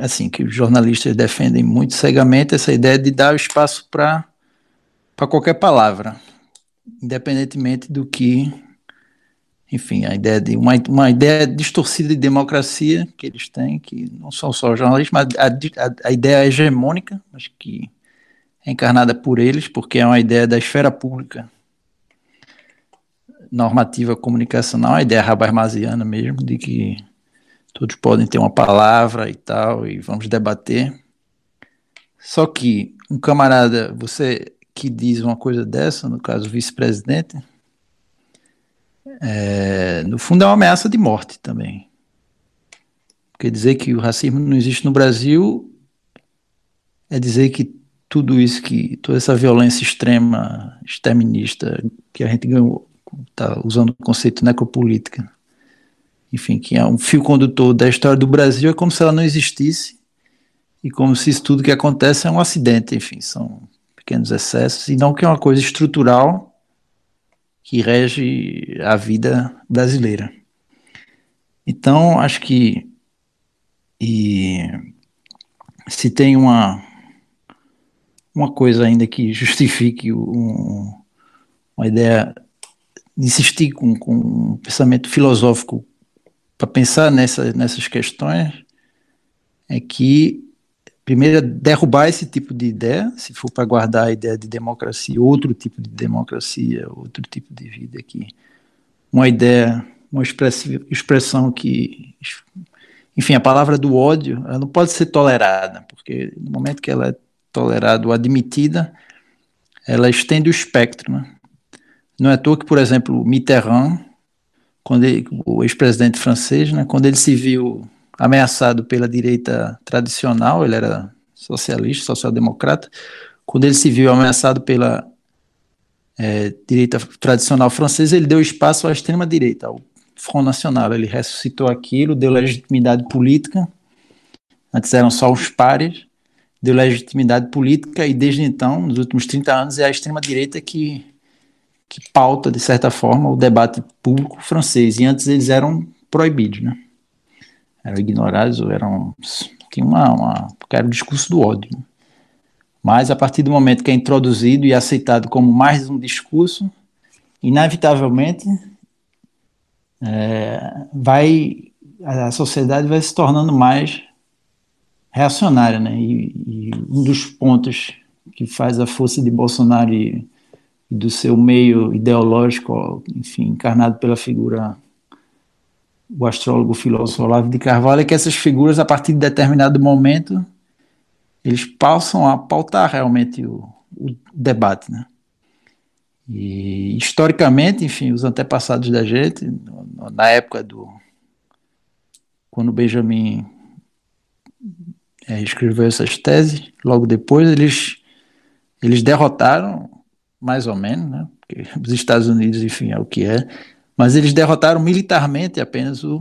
assim, que os jornalistas defendem muito cegamente essa ideia de dar espaço para qualquer palavra, independentemente do que, enfim, a ideia de uma, uma ideia distorcida de democracia que eles têm, que não são só jornalistas, mas a, a, a ideia hegemônica, mas que é encarnada por eles, porque é uma ideia da esfera pública normativa comunicacional, a ideia rabarmasiana mesmo, de que todos podem ter uma palavra e tal, e vamos debater. Só que um camarada, você que diz uma coisa dessa, no caso vice-presidente, é, no fundo é uma ameaça de morte também. Porque dizer que o racismo não existe no Brasil é dizer que tudo isso que toda essa violência extrema, exterminista que a gente ganhou, está usando o conceito necropolítica, enfim, que é um fio condutor da história do Brasil, é como se ela não existisse e como se isso tudo que acontece é um acidente, enfim, são pequenos excessos e não que é uma coisa estrutural que rege a vida brasileira. Então, acho que e se tem uma uma coisa ainda que [laughs] justifique um, uma ideia de insistir com, com um pensamento filosófico para pensar nessa, nessas questões é que primeiro derrubar esse tipo de ideia, se for para guardar a ideia de democracia, outro tipo de democracia, outro tipo de vida aqui, uma ideia, uma expressão que, enfim, a palavra do ódio, ela não pode ser tolerada, porque no momento que ela é tolerada ou admitida, ela estende o espectro. Né? Não é à toa que, por exemplo, Mitterrand, quando ele, o ex-presidente francês, né, quando ele se viu ameaçado pela direita tradicional, ele era socialista, social-democrata, quando ele se viu ameaçado pela é, direita tradicional francesa, ele deu espaço à extrema-direita, ao Front Nacional. Ele ressuscitou aquilo, deu legitimidade política. Antes eram só os pares, deu legitimidade política e desde então, nos últimos 30 anos, é a extrema-direita que, que pauta, de certa forma, o debate público francês. E antes eles eram proibidos, né? Eram ignorados ou eram... Tinha uma, uma... era o discurso do ódio. Mas a partir do momento que é introduzido e aceitado como mais um discurso, inevitavelmente é, vai a sociedade vai se tornando mais reacionária, né? E, e, um dos pontos que faz a força de Bolsonaro e, e, do seu meio ideológico, enfim, encarnado pela figura o astrólogo filósofo Olavo de Carvalho é que essas figuras, a partir de determinado momento, eles passam a pautar realmente o, o debate, né? E historicamente, enfim, os antepassados da gente, na época do quando Benjamin é, escreveu essas teses. Logo depois, eles, eles derrotaram, mais ou menos, né? Porque [laughs] os Estados Unidos, enfim, é o que é, mas eles derrotaram militarmente apenas o,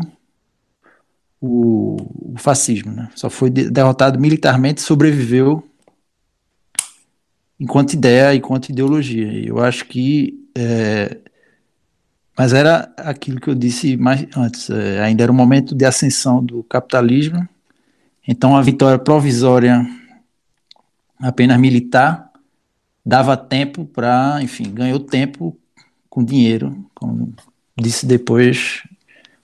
o, o fascismo. Né? Só foi derrotado militarmente, sobreviveu enquanto ideia, enquanto ideologia. E eu acho que. É, mas era aquilo que eu disse mais antes, é, ainda era o momento de ascensão do capitalismo então, a vitória provisória, apenas militar, dava tempo para, enfim, ganhou tempo com dinheiro, como disse depois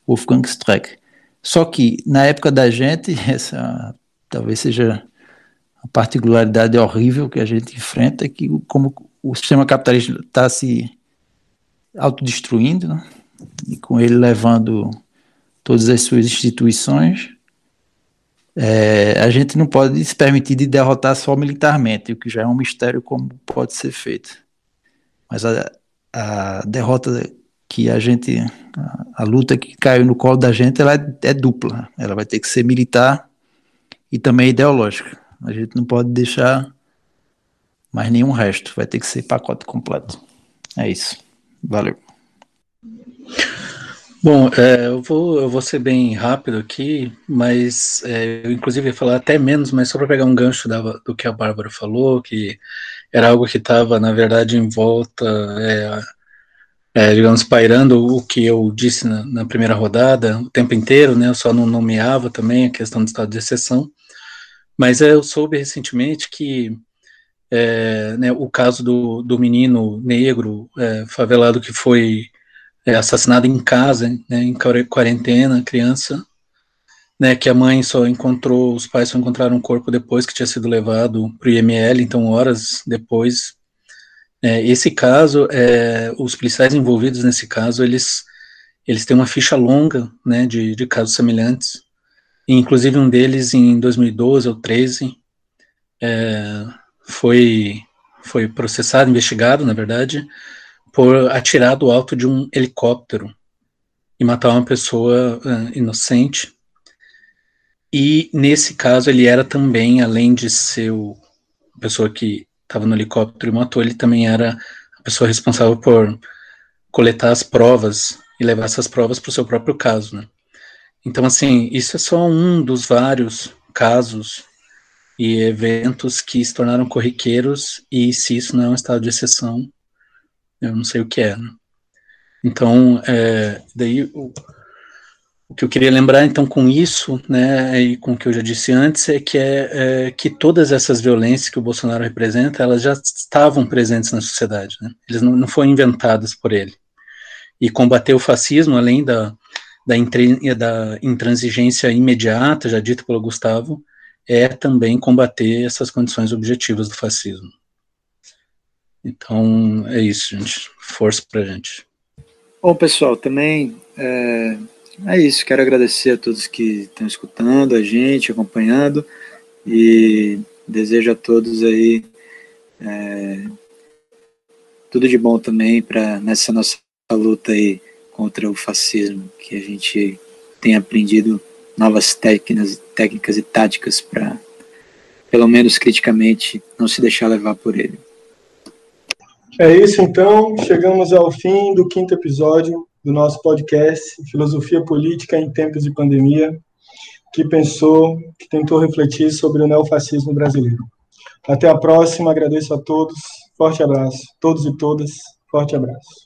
Wolfgang Streck. Só que, na época da gente, [laughs] essa talvez seja a particularidade horrível que a gente enfrenta, é que como o sistema capitalista está se autodestruindo, né? e com ele levando todas as suas instituições, é, a gente não pode se permitir de derrotar só militarmente, o que já é um mistério como pode ser feito. Mas a, a derrota que a gente, a, a, luta que caiu no colo da gente, ela é, é, dupla. Ela vai ter que ser militar e também ideológica. A gente não pode deixar mais nenhum resto. Vai ter que ser pacote completo. É isso. Valeu. Bom, é, eu, vou, eu vou ser bem rápido aqui, mas é, eu inclusive ia falar até menos, mas só para pegar um gancho da, do que a Bárbara falou, que era algo que estava, na verdade, em volta, é, é, digamos, pairando o que eu disse na, na, primeira rodada o tempo inteiro, né? Eu só não nomeava também a questão do estado de exceção, mas eu soube recentemente que é, né, o caso do, do menino negro é, favelado que foi é, assassinada em casa, né, em quarentena, criança, né, que a mãe só encontrou, os pais só encontraram o corpo depois que tinha sido levado para o IML, então horas depois. É, esse caso, é, os policiais envolvidos nesse caso, eles, eles têm uma ficha longa, né, de, de casos semelhantes, inclusive um deles em 2012 ou 13 é, foi, foi processado, investigado, na verdade, por atirar do alto de um helicóptero e matar uma pessoa uh, inocente. E nesse caso ele era também, além de ser a pessoa que estava no helicóptero e matou, ele também era a pessoa responsável por coletar as provas e levar essas provas para o seu próprio caso, né? Então, assim, isso é só um dos vários casos e eventos que se tornaram corriqueiros, e se isso não é um estado de exceção, eu não sei o que é. Né? Então, é, daí o, o, que eu queria lembrar, então, com isso, né, e com o que eu já disse antes, é que, é, é, que todas essas violências que o Bolsonaro representa, elas já estavam presentes na sociedade, né? eles não, não foram inventadas por ele. E combater o fascismo, além da, da, da intransigência imediata, já dito pelo Gustavo, é também combater essas condições objetivas do fascismo. Então, é isso, gente. Força pra gente. Bom, pessoal, também é, é isso. Quero agradecer a todos que estão escutando a gente, acompanhando, e desejo a todos aí é, tudo de bom também para nessa nossa luta aí contra o fascismo, que a gente tem aprendido novas técnicas, técnicas e táticas para, pelo menos criticamente, não se deixar levar por ele. É isso então, chegamos ao fim do quinto episódio do nosso podcast Filosofia Política em Tempos de Pandemia, que pensou, que tentou refletir sobre o neofascismo brasileiro. Até a próxima, agradeço a todos, forte abraço, todos e todas, forte abraço.